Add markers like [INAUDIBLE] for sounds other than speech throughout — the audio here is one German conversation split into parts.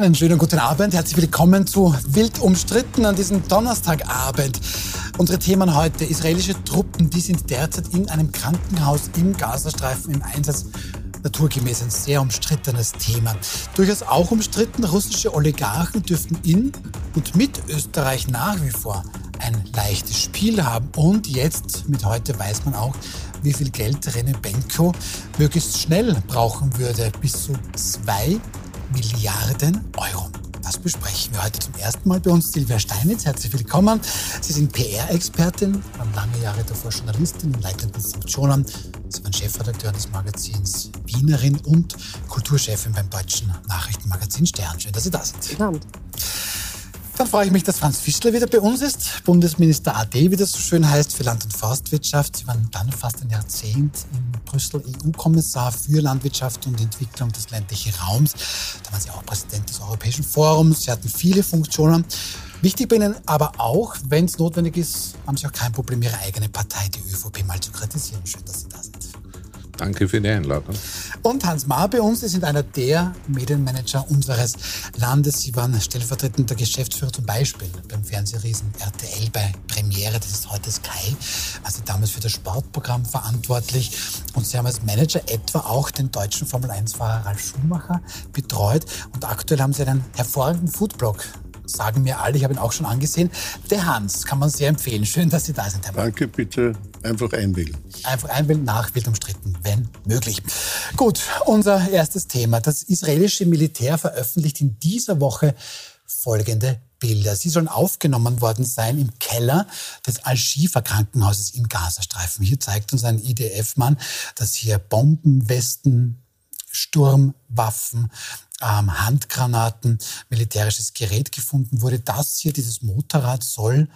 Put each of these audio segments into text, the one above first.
Einen schönen guten Abend. Herzlich willkommen zu Wild umstritten an diesem Donnerstagabend. Unsere Themen heute. Israelische Truppen, die sind derzeit in einem Krankenhaus im Gazastreifen im Einsatz. Naturgemäß ein sehr umstrittenes Thema. Durchaus auch umstritten, russische Oligarchen dürften in und mit Österreich nach wie vor ein leichtes Spiel haben. Und jetzt, mit heute, weiß man auch, wie viel Geld Rene Benko möglichst schnell brauchen würde. Bis zu zwei Milliarden Euro. Das besprechen wir heute zum ersten Mal bei uns. Silvia Steinitz, herzlich willkommen. Sie sind PR-Expertin, waren lange Jahre davor Journalistin in leitenden Funktionen. Sie waren Chefredakteur des Magazins Wienerin und Kulturchefin beim deutschen Nachrichtenmagazin Stern. Schön, dass Sie da sind. Guten Abend. Dann freue ich mich, dass Franz Fischler wieder bei uns ist, Bundesminister AD, wie das so schön heißt, für Land- und Forstwirtschaft. Sie waren dann fast ein Jahrzehnt in Brüssel EU-Kommissar für Landwirtschaft und Entwicklung des ländlichen Raums. Da waren Sie auch Präsident des Europäischen Forums. Sie hatten viele Funktionen. Wichtig bei Ihnen aber auch, wenn es notwendig ist, haben Sie auch kein Problem, Ihre eigene Partei, die ÖVP, mal zu kritisieren. Schön, dass Sie da sind. Danke für die Einladung. Und Hans Maar bei uns, Sie sind einer der Medienmanager unseres Landes. Sie waren stellvertretender Geschäftsführer zum Beispiel beim Fernsehriesen RTL bei Premiere, das ist heute Sky, also damals für das Sportprogramm verantwortlich. Und Sie haben als Manager etwa auch den deutschen Formel-1-Fahrer Ralf Schumacher betreut. Und aktuell haben Sie einen hervorragenden Foodblog sagen mir alle, ich habe ihn auch schon angesehen. Der Hans kann man sehr empfehlen. Schön, dass Sie da sind, Herr Mann. Danke, bitte einfach einwählen. Einfach einwählen, nach wild umstritten, wenn möglich. Gut, unser erstes Thema. Das israelische Militär veröffentlicht in dieser Woche folgende Bilder. Sie sollen aufgenommen worden sein im Keller des Al-Shifa-Krankenhauses im Gazastreifen. Hier zeigt uns ein IDF-Mann, dass hier Bombenwesten, Sturmwaffen, ähm, Handgranaten, militärisches Gerät gefunden wurde. Das hier, dieses Motorrad, soll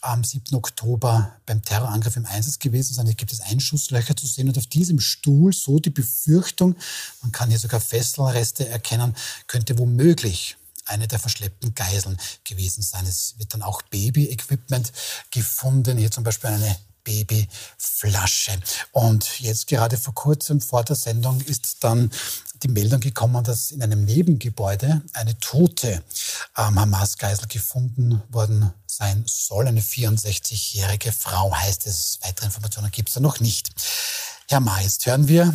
am 7. Oktober beim Terrorangriff im Einsatz gewesen sein. Hier gibt es Einschusslöcher zu sehen und auf diesem Stuhl so die Befürchtung, man kann hier sogar Fesselreste erkennen, könnte womöglich eine der verschleppten Geiseln gewesen sein. Es wird dann auch Baby-Equipment gefunden. Hier zum Beispiel eine Babyflasche. Und jetzt gerade vor kurzem vor der Sendung ist dann die Meldung gekommen, dass in einem Nebengebäude eine tote ähm, Hamas-Geisel gefunden worden sein soll. Eine 64-jährige Frau heißt es. Weitere Informationen gibt es da noch nicht. Herr Ma, jetzt hören wir,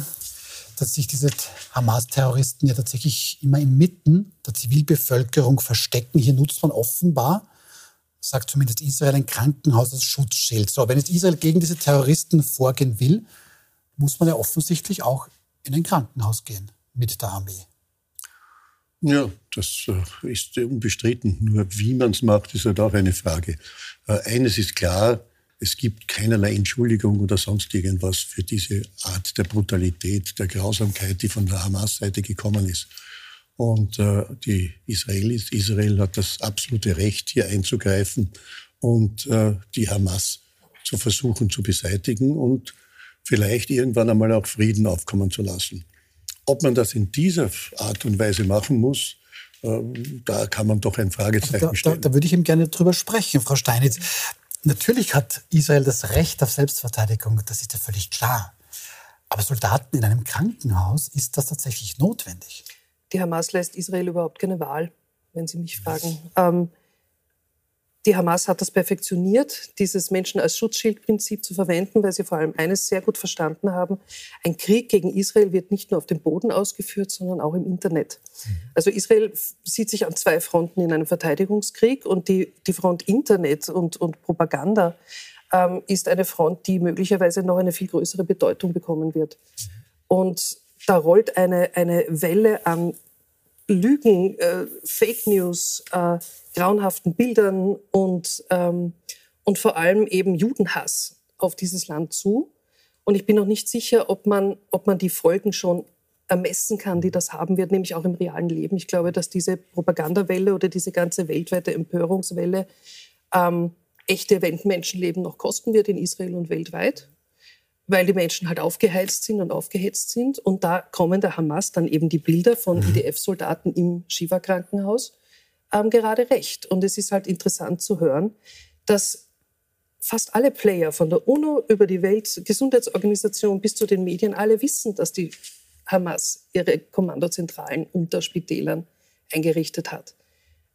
dass sich diese Hamas-Terroristen ja tatsächlich immer inmitten der Zivilbevölkerung verstecken. Hier nutzt man offenbar sagt zumindest Israel, ein Krankenhaus als Schutzschild. So, wenn jetzt Israel gegen diese Terroristen vorgehen will, muss man ja offensichtlich auch in ein Krankenhaus gehen mit der Armee. Ja, das äh, ist unbestritten. Nur wie man es macht, ist halt auch eine Frage. Äh, eines ist klar, es gibt keinerlei Entschuldigung oder sonst irgendwas für diese Art der Brutalität, der Grausamkeit, die von der Hamas-Seite gekommen ist. Und äh, die Israelis, Israel hat das absolute Recht, hier einzugreifen und äh, die Hamas zu versuchen zu beseitigen und vielleicht irgendwann einmal auch Frieden aufkommen zu lassen. Ob man das in dieser Art und Weise machen muss, äh, da kann man doch ein Fragezeichen da, stellen. Da, da würde ich ihm gerne drüber sprechen, Frau Steinitz. Natürlich hat Israel das Recht auf Selbstverteidigung, das ist ja völlig klar. Aber Soldaten in einem Krankenhaus, ist das tatsächlich notwendig? Die Hamas lässt Israel überhaupt keine Wahl, wenn Sie mich fragen. Ähm, die Hamas hat das perfektioniert, dieses Menschen als Schutzschildprinzip zu verwenden, weil sie vor allem eines sehr gut verstanden haben. Ein Krieg gegen Israel wird nicht nur auf dem Boden ausgeführt, sondern auch im Internet. Also Israel sieht sich an zwei Fronten in einem Verteidigungskrieg und die, die Front Internet und, und Propaganda ähm, ist eine Front, die möglicherweise noch eine viel größere Bedeutung bekommen wird. Und da rollt eine, eine Welle an Lügen, äh, Fake News, äh, grauenhaften Bildern und, ähm, und vor allem eben Judenhass auf dieses Land zu. Und ich bin noch nicht sicher, ob man, ob man die Folgen schon ermessen kann, die das haben wird, nämlich auch im realen Leben. Ich glaube, dass diese Propagandawelle oder diese ganze weltweite Empörungswelle ähm, echte Menschenleben noch kosten wird in Israel und weltweit weil die Menschen halt aufgeheizt sind und aufgehetzt sind. Und da kommen der Hamas dann eben die Bilder von mhm. IDF-Soldaten im Shiva-Krankenhaus ähm, gerade recht. Und es ist halt interessant zu hören, dass fast alle Player von der UNO über die Weltgesundheitsorganisation bis zu den Medien alle wissen, dass die Hamas ihre Kommandozentralen unter Spitälern eingerichtet hat.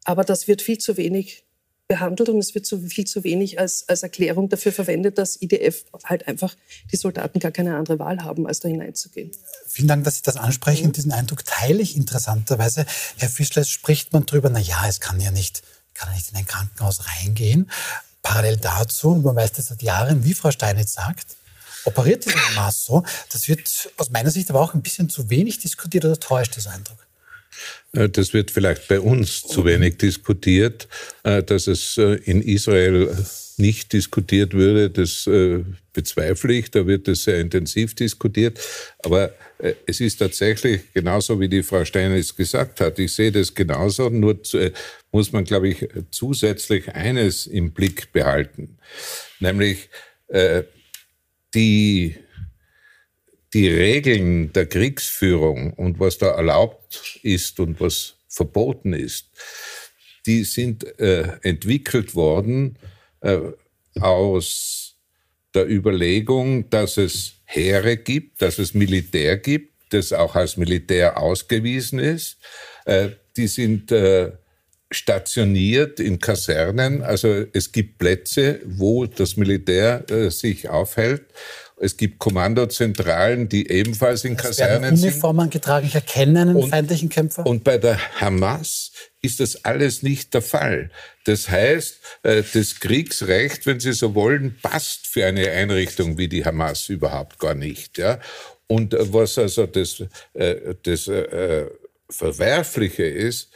Aber das wird viel zu wenig behandelt und es wird so viel zu wenig als, als Erklärung dafür verwendet, dass IDF halt einfach die Soldaten gar keine andere Wahl haben, als da hineinzugehen. Vielen Dank, dass Sie das ansprechen. Mhm. Diesen Eindruck teile ich interessanterweise. Herr Fischler, spricht man darüber, na ja, es kann ja nicht, kann ja nicht in ein Krankenhaus reingehen. Parallel dazu, man weiß das seit Jahren, wie Frau Steinitz sagt, operiert dieser Maß so. Das wird aus meiner Sicht aber auch ein bisschen zu wenig diskutiert oder täuscht dieser Eindruck? Äh, das wird vielleicht bei uns zu wenig diskutiert, äh, dass es äh, in Israel nicht diskutiert würde, das bezweifle ich. Da wird es sehr intensiv diskutiert. Aber es ist tatsächlich genauso, wie die Frau Steinitz gesagt hat. Ich sehe das genauso. Nur muss man, glaube ich, zusätzlich eines im Blick behalten. Nämlich die die Regeln der Kriegsführung und was da erlaubt ist und was verboten ist, die sind äh, entwickelt worden äh, aus der Überlegung, dass es Heere gibt, dass es Militär gibt, das auch als Militär ausgewiesen ist. Äh, die sind äh, stationiert in Kasernen, also es gibt Plätze, wo das Militär äh, sich aufhält es gibt Kommandozentralen, die ebenfalls in Kasernen sind. Uniformen getragen, ich erkenne einen und, feindlichen Kämpfer. Und bei der Hamas ist das alles nicht der Fall. Das heißt, äh, das Kriegsrecht, wenn Sie so wollen, passt für eine Einrichtung wie die Hamas überhaupt gar nicht. Ja? Und äh, was also das, äh, das Verwerfliche ist,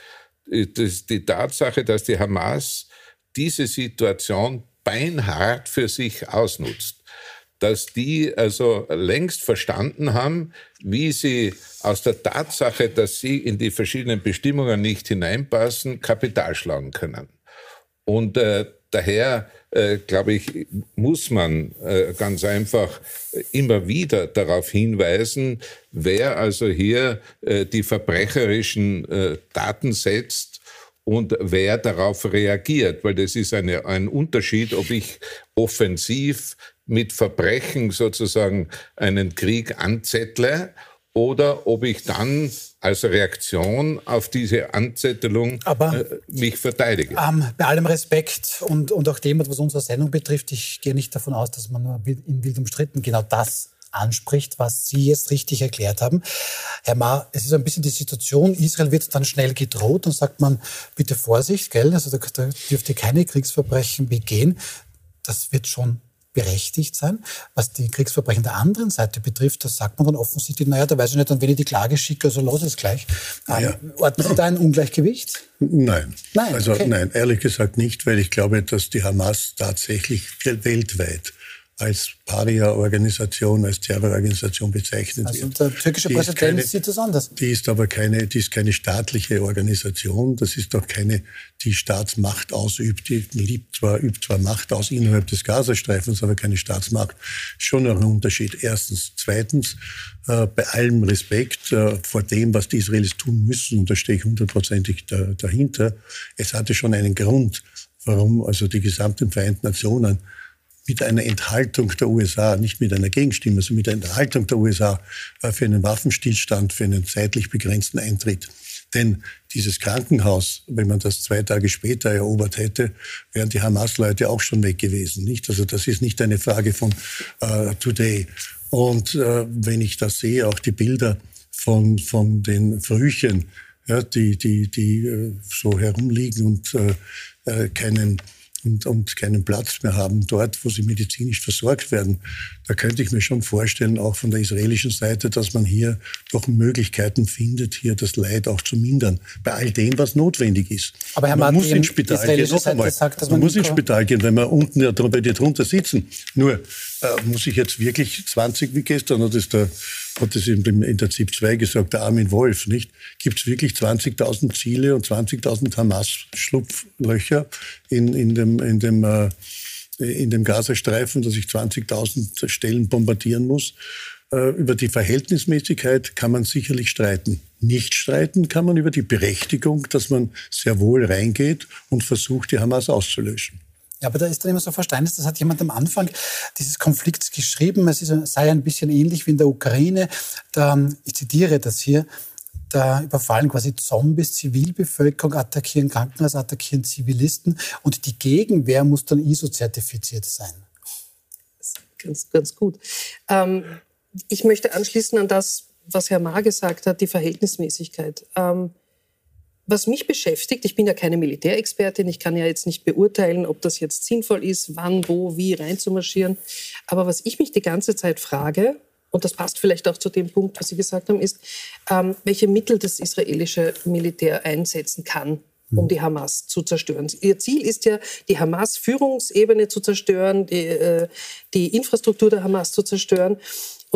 ist die Tatsache, dass die Hamas diese Situation beinhart für sich ausnutzt dass die also längst verstanden haben, wie sie aus der Tatsache, dass sie in die verschiedenen Bestimmungen nicht hineinpassen, Kapital schlagen können. Und äh, daher, äh, glaube ich, muss man äh, ganz einfach immer wieder darauf hinweisen, wer also hier äh, die verbrecherischen äh, Daten setzt und wer darauf reagiert, weil das ist eine, ein Unterschied, ob ich offensiv mit Verbrechen sozusagen einen Krieg anzettle oder ob ich dann als Reaktion auf diese Anzettelung Aber, äh, mich verteidige. Ähm, bei allem Respekt und, und auch dem, was unsere Sendung betrifft, ich gehe nicht davon aus, dass man nur in wild umstritten genau das anspricht, was Sie jetzt richtig erklärt haben. Herr Ma, es ist ein bisschen die Situation, Israel wird dann schnell gedroht und sagt man, bitte Vorsicht, gell, also da, da dürfte keine Kriegsverbrechen begehen. Das wird schon berechtigt sein. Was die Kriegsverbrechen der anderen Seite betrifft, das sagt man dann offensichtlich, naja, da weiß ich nicht, an wen ich die Klage schicke, also los es gleich. Ja. Ordnen Sie da ein Ungleichgewicht? Nein. Nein, also okay. nein, ehrlich gesagt nicht, weil ich glaube, dass die Hamas tatsächlich weltweit als Paria-Organisation, als Terrororganisation bezeichnet also wird. Der türkische die Präsident keine, sieht das anders. Die ist aber keine, die ist keine staatliche Organisation. Das ist auch keine, die Staatsmacht ausübt. Die liebt zwar, übt zwar Macht aus innerhalb des Gazastreifens, aber keine Staatsmacht. Schon ein Unterschied. Erstens. Zweitens, äh, bei allem Respekt äh, vor dem, was die Israelis tun müssen, und da stehe ich hundertprozentig da, dahinter. Es hatte schon einen Grund, warum also die gesamten Vereinten Nationen mit einer Enthaltung der USA, nicht mit einer Gegenstimme, sondern mit einer Enthaltung der USA äh, für einen Waffenstillstand, für einen zeitlich begrenzten Eintritt. Denn dieses Krankenhaus, wenn man das zwei Tage später erobert hätte, wären die Hamas-Leute auch schon weg gewesen. Nicht? Also das ist nicht eine Frage von äh, Today. Und äh, wenn ich das sehe, auch die Bilder von, von den Frühchen, ja, die, die, die äh, so herumliegen und keinen und, und keinen Platz mehr haben dort, wo sie medizinisch versorgt werden. Da könnte ich mir schon vorstellen, auch von der israelischen Seite, dass man hier doch Möglichkeiten findet, hier das Leid auch zu mindern. Bei all dem, was notwendig ist. Aber Herr man Martin, muss ins Spital gehen. Noch einmal. Sagt, man, man muss ins Spital gehen, wenn man unten ja, bei dir drunter sitzen. Nur äh, muss ich jetzt wirklich 20 wie gestern, hat es der hat es der ZIP 2 gesagt, der Armin Wolf, nicht? Gibt es wirklich 20.000 Ziele und 20.000 Hamas-Schlupflöcher in, in dem, in dem, äh, in dem Gazastreifen, dass ich 20.000 Stellen bombardieren muss? Äh, über die Verhältnismäßigkeit kann man sicherlich streiten. Nicht streiten kann man über die Berechtigung, dass man sehr wohl reingeht und versucht, die Hamas auszulöschen. Ja, aber da ist dann immer so Verständnis, das hat jemand am Anfang dieses Konflikts geschrieben, es ist, sei ein bisschen ähnlich wie in der Ukraine. Da, ich zitiere das hier, Da überfallen quasi Zombies Zivilbevölkerung, attackieren Krankenhäuser, attackieren Zivilisten und die Gegenwehr muss dann ISO-zertifiziert sein. Ganz, ganz gut. Ähm, ich möchte anschließen an das, was Herr Ma gesagt hat, die Verhältnismäßigkeit. Ähm, was mich beschäftigt, ich bin ja keine Militärexpertin, ich kann ja jetzt nicht beurteilen, ob das jetzt sinnvoll ist, wann, wo, wie reinzumarschieren. Aber was ich mich die ganze Zeit frage, und das passt vielleicht auch zu dem Punkt, was Sie gesagt haben, ist, ähm, welche Mittel das israelische Militär einsetzen kann, um die Hamas zu zerstören. Ihr Ziel ist ja, die Hamas-Führungsebene zu zerstören, die, äh, die Infrastruktur der Hamas zu zerstören.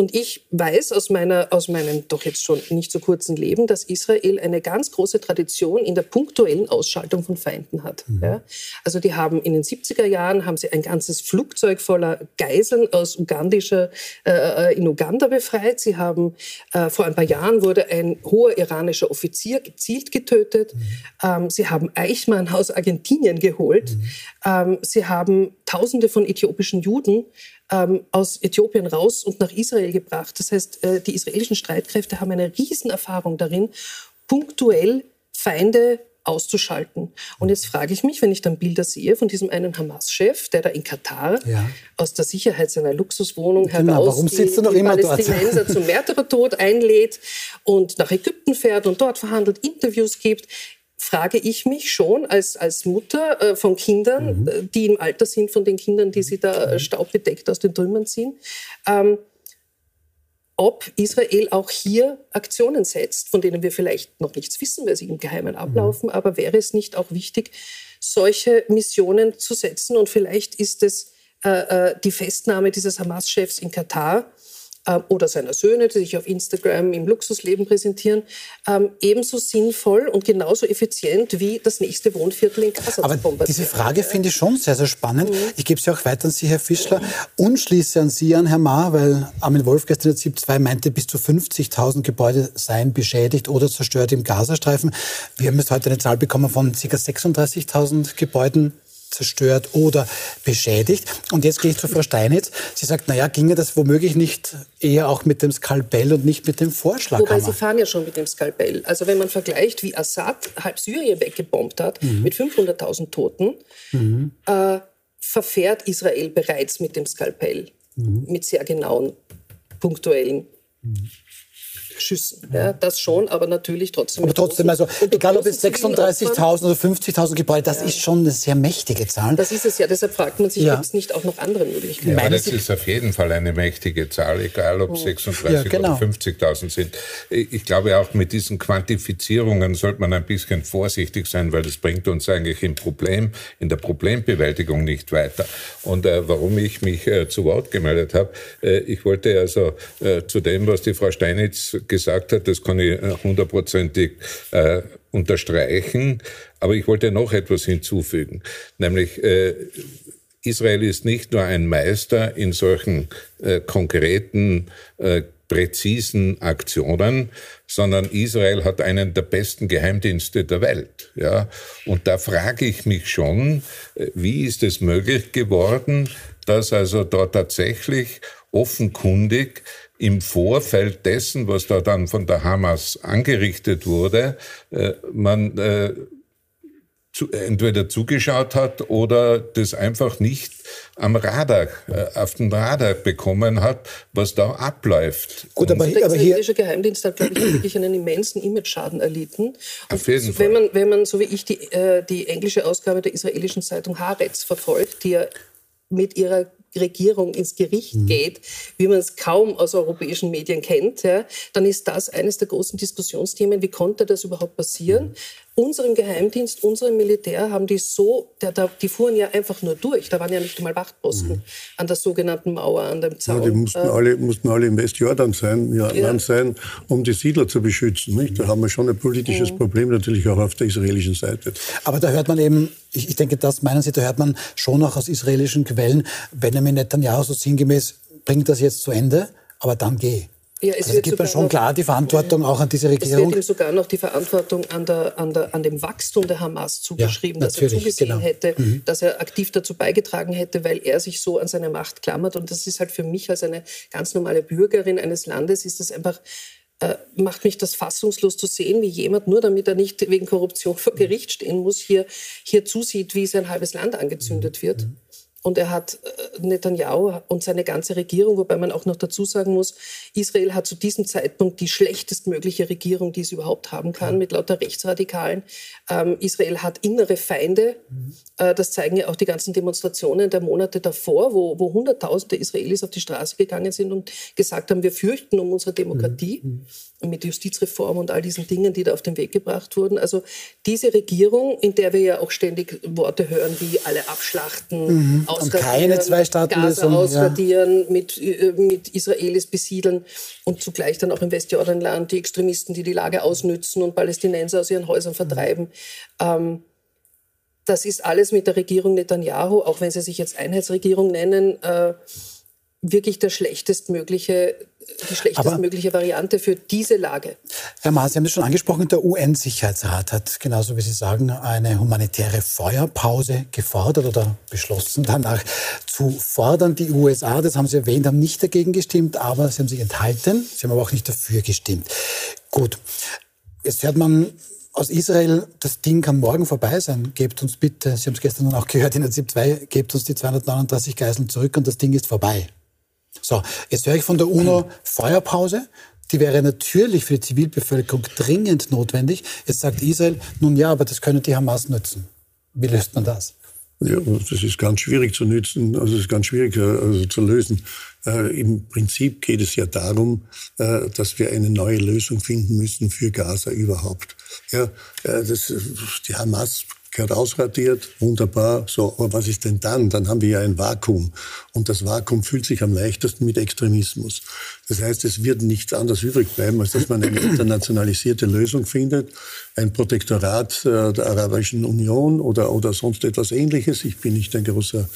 Und ich weiß aus, meiner, aus meinem doch jetzt schon nicht so kurzen Leben, dass Israel eine ganz große Tradition in der punktuellen Ausschaltung von Feinden hat. Mhm. Ja? Also die haben in den 70er Jahren haben sie ein ganzes Flugzeug voller Geiseln aus ugandischer, äh, in Uganda befreit. Sie haben äh, vor ein paar Jahren wurde ein hoher iranischer Offizier gezielt getötet. Mhm. Ähm, sie haben Eichmann aus Argentinien geholt. Mhm. Ähm, sie haben Tausende von äthiopischen Juden ähm, aus Äthiopien raus und nach Israel gebracht. Das heißt, äh, die israelischen Streitkräfte haben eine Riesenerfahrung darin, punktuell Feinde auszuschalten. Und jetzt frage ich mich, wenn ich dann Bilder sehe von diesem einen Hamas-Chef, der da in Katar ja. aus der Sicherheit seiner Luxuswohnung genau, heraus warum sitzt die, noch die immer Palästinenser zum Märtyrertod einlädt und nach Ägypten fährt und dort verhandelt, Interviews gibt frage ich mich schon als, als Mutter äh, von Kindern, mhm. Äh, die im Alter sind von den Kindern, die sie da mhm. staubbedeckt aus den Trümmern ziehen, ähm, ob Israel auch hier Aktionen setzt, von denen wir vielleicht noch nichts wissen, weil sie im Geheimen mhm. ablaufen. Mhm. Aber wäre es nicht auch wichtig, solche Missionen zu setzen? Und vielleicht ist es äh, äh die Festnahme dieses Hamas-Chefs in Katar äh, oder seiner Söhne, die sich auf Instagram im Luxusleben präsentieren, ähm, ebenso sinnvoll und genauso effizient wie das nächste Wohnviertel in Gaza Aber diese Frage finde ich schon sehr, sehr spannend. Mhm. Ich gebe sie auch weiter an Sie, Herr Fischler, und schließe an Sie an, Herr Ma, weil Armin Wolf gestern in der ZIP 2 meinte, bis zu 50.000 Gebäude seien beschädigt oder zerstört im Gazastreifen. Wir haben jetzt heute eine Zahl bekommen von ca. 36.000 Gebäuden zerstört oder beschädigt. Und jetzt gehe ich zu Frau Steinitz. Sie sagt, naja, ginge das womöglich nicht eher auch mit dem Skalpell und nicht mit dem Vorschlag? Wobei Sie fahren ja schon mit dem Skalpell. Also wenn man vergleicht, wie Assad halb Syrien weggebombt hat mhm. mit 500.000 Toten, mhm. äh, verfährt Israel bereits mit dem Skalpell, mhm. mit sehr genauen, punktuellen mhm. Schüssen. Ja, das schon, aber natürlich trotzdem. Aber trotzdem, also egal ob es 36.000 oder 50.000 Gebäude, das ja. ist schon eine sehr mächtige Zahl. Das ist es ja. Deshalb fragt man sich, ja. gibt es nicht auch noch andere Möglichkeiten? Ja, das ist auf jeden Fall eine mächtige Zahl, egal ob 36.000 ja, genau. oder 50.000 sind. Ich glaube auch mit diesen Quantifizierungen sollte man ein bisschen vorsichtig sein, weil das bringt uns eigentlich im Problem, in der Problembewältigung nicht weiter. Und äh, warum ich mich äh, zu Wort gemeldet habe, äh, ich wollte also äh, zu dem, was die Frau Steinitz gesagt hat, das kann ich hundertprozentig äh, unterstreichen. Aber ich wollte noch etwas hinzufügen, nämlich äh, Israel ist nicht nur ein Meister in solchen äh, konkreten, äh, präzisen Aktionen, sondern Israel hat einen der besten Geheimdienste der Welt. Ja? Und da frage ich mich schon, äh, wie ist es möglich geworden, dass also da tatsächlich offenkundig im Vorfeld dessen, was da dann von der Hamas angerichtet wurde, äh, man äh, zu, entweder zugeschaut hat oder das einfach nicht am Radar, äh, auf den Radar bekommen hat, was da abläuft. Gut, aber, der aber israelische Geheimdienst hat, glaube ich, wirklich einen immensen Image-Schaden erlitten. auf jeden Fall. Wenn man, wenn man, so wie ich, die, äh, die englische Ausgabe der israelischen Zeitung Haaretz verfolgt, die ja mit ihrer Regierung ins Gericht mhm. geht, wie man es kaum aus europäischen Medien kennt, ja, dann ist das eines der großen Diskussionsthemen. Wie konnte das überhaupt passieren? Mhm unserem Geheimdienst, unserem Militär haben die so, der, der, die fuhren ja einfach nur durch. Da waren ja nicht einmal Wachtposten mhm. an der sogenannten Mauer, an dem Zaun. Ja, die mussten, äh, alle, mussten alle im Westjordan sein, ja, ja. sein, um die Siedler zu beschützen. Nicht? Da haben wir schon ein politisches mhm. Problem natürlich auch auf der israelischen Seite. Aber da hört man eben, ich, ich denke, das meinen Sie, da hört man schon auch aus israelischen Quellen, Benjamin Netanyahu so sinngemäß, bringt das jetzt zu Ende, aber dann geh. Ja, es also gibt man schon noch, klar die Verantwortung auch an diese Regierung. Es wird ihm sogar noch die Verantwortung an, der, an, der, an dem Wachstum der Hamas zugeschrieben, ja, dass er zugesehen genau. hätte, mhm. dass er aktiv dazu beigetragen hätte, weil er sich so an seine Macht klammert. Und das ist halt für mich als eine ganz normale Bürgerin eines Landes, ist das einfach äh, macht mich das fassungslos zu sehen, wie jemand, nur damit er nicht wegen Korruption vor Gericht stehen muss, hier, hier zusieht, wie sein halbes Land angezündet wird. Mhm. Und er hat äh, Netanyahu und seine ganze Regierung, wobei man auch noch dazu sagen muss, Israel hat zu diesem Zeitpunkt die schlechtestmögliche Regierung, die es überhaupt haben kann, mit lauter Rechtsradikalen. Ähm, Israel hat innere Feinde. Mhm. Äh, das zeigen ja auch die ganzen Demonstrationen der Monate davor, wo, wo Hunderttausende Israelis auf die Straße gegangen sind und gesagt haben, wir fürchten um unsere Demokratie. Mhm. mhm. Mit Justizreform und all diesen Dingen, die da auf den Weg gebracht wurden. Also diese Regierung, in der wir ja auch ständig Worte hören wie alle abschlachten, mhm ausradieren, keine Zwei-Staaten-Lösung, ausradieren, ja. mit, äh, mit Israelis besiedeln und zugleich dann auch im Westjordanland die Extremisten, die die Lage ausnützen und Palästinenser aus ihren Häusern vertreiben. Ähm, das ist alles mit der Regierung Netanyahu, auch wenn sie sich jetzt Einheitsregierung nennen, äh, wirklich der schlechtestmögliche die schlechtestmögliche Variante für diese Lage. Herr Maas, Sie haben es schon angesprochen, der UN-Sicherheitsrat hat, genauso wie Sie sagen, eine humanitäre Feuerpause gefordert oder beschlossen, danach zu fordern. Die USA, das haben Sie erwähnt, haben nicht dagegen gestimmt, aber sie haben sich enthalten. Sie haben aber auch nicht dafür gestimmt. Gut, jetzt hört man aus Israel, das Ding kann morgen vorbei sein. Gebt uns bitte, Sie haben es gestern auch gehört in der ZIP 2, gebt uns die 239 Geiseln zurück und das Ding ist vorbei. So, jetzt höre ich von der UNO Feuerpause. Die wäre natürlich für die Zivilbevölkerung dringend notwendig. Jetzt sagt Israel, nun ja, aber das können die Hamas nützen. Wie löst man das? Ja, das ist ganz schwierig zu nützen, also es ist ganz schwierig äh, also zu lösen. Äh, Im Prinzip geht es ja darum, äh, dass wir eine neue Lösung finden müssen für Gaza überhaupt. Ja, äh, das, die Hamas gehört ausradiert, wunderbar. So, aber was ist denn dann? Dann haben wir ja ein Vakuum. Und das Vakuum fühlt sich am leichtesten mit Extremismus. Das heißt, es wird nichts anderes übrig bleiben, als dass man eine [CLEARS THROAT] internationalisierte Lösung findet, ein Protektorat äh, der Arabischen Union oder, oder sonst etwas Ähnliches. Ich bin nicht ein großer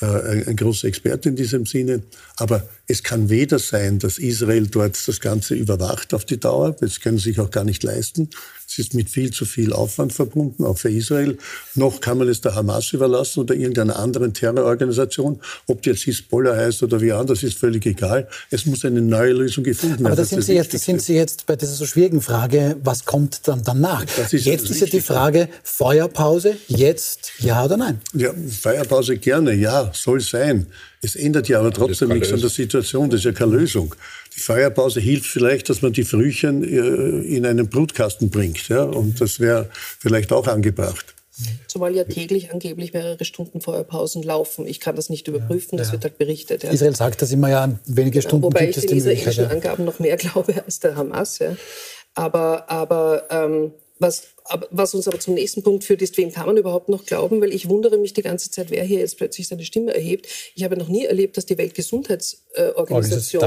äh, ein großer Experte in diesem Sinne. Aber es kann weder sein, dass Israel dort das Ganze überwacht auf die Dauer, das können sie sich auch gar nicht leisten, es ist mit viel zu viel Aufwand verbunden, auch für Israel. Noch kann man es der Hamas überlassen oder irgendeiner anderen Terrororganisation. Ob die jetzt Hisbollah heißt oder wie anders, ist völlig egal. Es muss eine neue Lösung gefunden werden. Aber da sind, Sie jetzt, sind Sie jetzt bei dieser so schwierigen Frage, was kommt dann danach? Ist jetzt ist ja die Frage, Feuerpause, jetzt ja oder nein? Ja, Feuerpause gerne, ja, soll sein. Es ändert ja aber trotzdem nichts an der Situation, das ist ja keine Lösung. Die Feuerpause hilft vielleicht, dass man die Frühchen äh, in einen Brutkasten bringt. Ja? Und das wäre vielleicht auch angebracht. Zumal ja täglich angeblich mehrere Stunden Feuerpausen laufen. Ich kann das nicht überprüfen, das ja. wird halt berichtet. Ja. Israel sagt das immer ja, wenige Stunden Wobei gibt ich den israelischen Angaben noch mehr [LAUGHS] glaube als der Hamas. Ja. Aber, aber ähm, was was uns aber zum nächsten Punkt führt, ist, wem kann man überhaupt noch glauben? Weil ich wundere mich die ganze Zeit, wer hier jetzt plötzlich seine Stimme erhebt. Ich habe noch nie erlebt, dass die Weltgesundheitsorganisation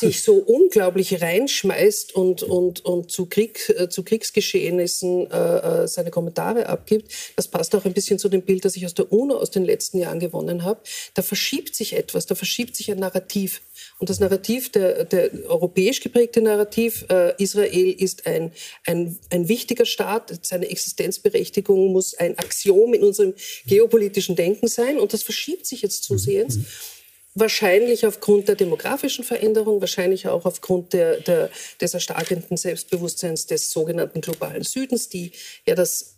sich so unglaublich reinschmeißt und, und, und zu, Krieg, äh, zu Kriegsgeschehnissen äh, äh, seine Kommentare abgibt. Das passt auch ein bisschen zu dem Bild, das ich aus der UNO aus den letzten Jahren gewonnen habe. Da verschiebt sich etwas, da verschiebt sich ein Narrativ. Und das Narrativ, der, der europäisch geprägte Narrativ, äh, Israel ist ein, ein, ein wichtiger Staat, seine Existenzberechtigung muss ein Axiom in unserem geopolitischen Denken sein. Und das verschiebt sich jetzt zusehends. Wahrscheinlich aufgrund der demografischen Veränderung, wahrscheinlich auch aufgrund der, der, des erstarkenden Selbstbewusstseins des sogenannten globalen Südens, die ja das,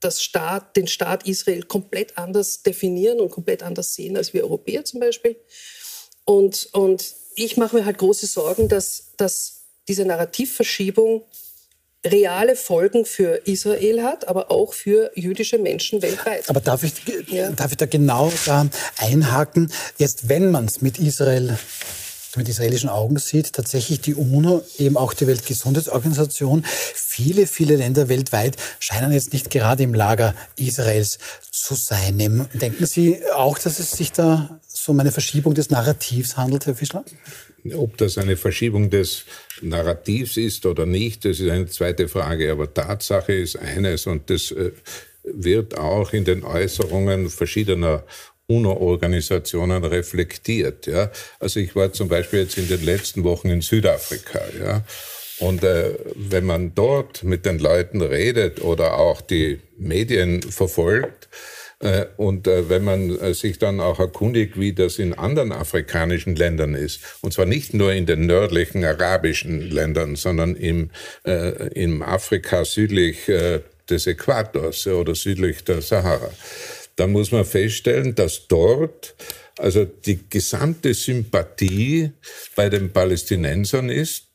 das Staat, den Staat Israel komplett anders definieren und komplett anders sehen als wir Europäer zum Beispiel. Und, und ich mache mir halt große Sorgen, dass, dass diese Narrativverschiebung reale Folgen für Israel hat, aber auch für jüdische Menschen weltweit. Aber darf ich, ja. darf ich da genau da einhaken? Jetzt, wenn man es mit Israel mit israelischen Augen sieht, tatsächlich die UNO, eben auch die Weltgesundheitsorganisation, viele, viele Länder weltweit scheinen jetzt nicht gerade im Lager Israels zu sein. Denken Sie auch, dass es sich da so um eine Verschiebung des Narrativs handelt, Herr Fischler? Ob das eine Verschiebung des Narrativs ist oder nicht, das ist eine zweite Frage. Aber Tatsache ist eines und das äh, wird auch in den Äußerungen verschiedener UNO-Organisationen reflektiert. Ja? Also ich war zum Beispiel jetzt in den letzten Wochen in Südafrika. Ja? Und äh, wenn man dort mit den Leuten redet oder auch die Medien verfolgt, und äh, wenn man äh, sich dann auch erkundigt, wie das in anderen afrikanischen Ländern ist, und zwar nicht nur in den nördlichen arabischen Ländern, sondern im, im Afrika südlich des Äquators oder südlich der Sahara, dann muss man feststellen, dass dort also die gesamte Sympathie bei den Palästinensern ist, äh,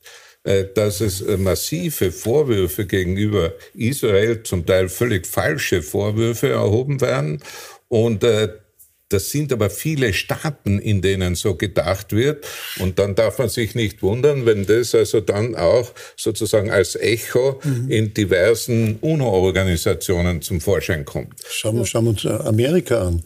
dass es äh, massive Vorwürfe gegenüber Israel, zum Teil völlig falsche Vorwürfe erhoben werden und äh, das sind aber viele Staaten, in denen so gedacht wird. Und dann darf man sich nicht wundern, wenn das also dann auch sozusagen als Echo mhm. in diversen UNO-Organisationen zum Vorschein kommt. Schauen, schauen wir uns Amerika an.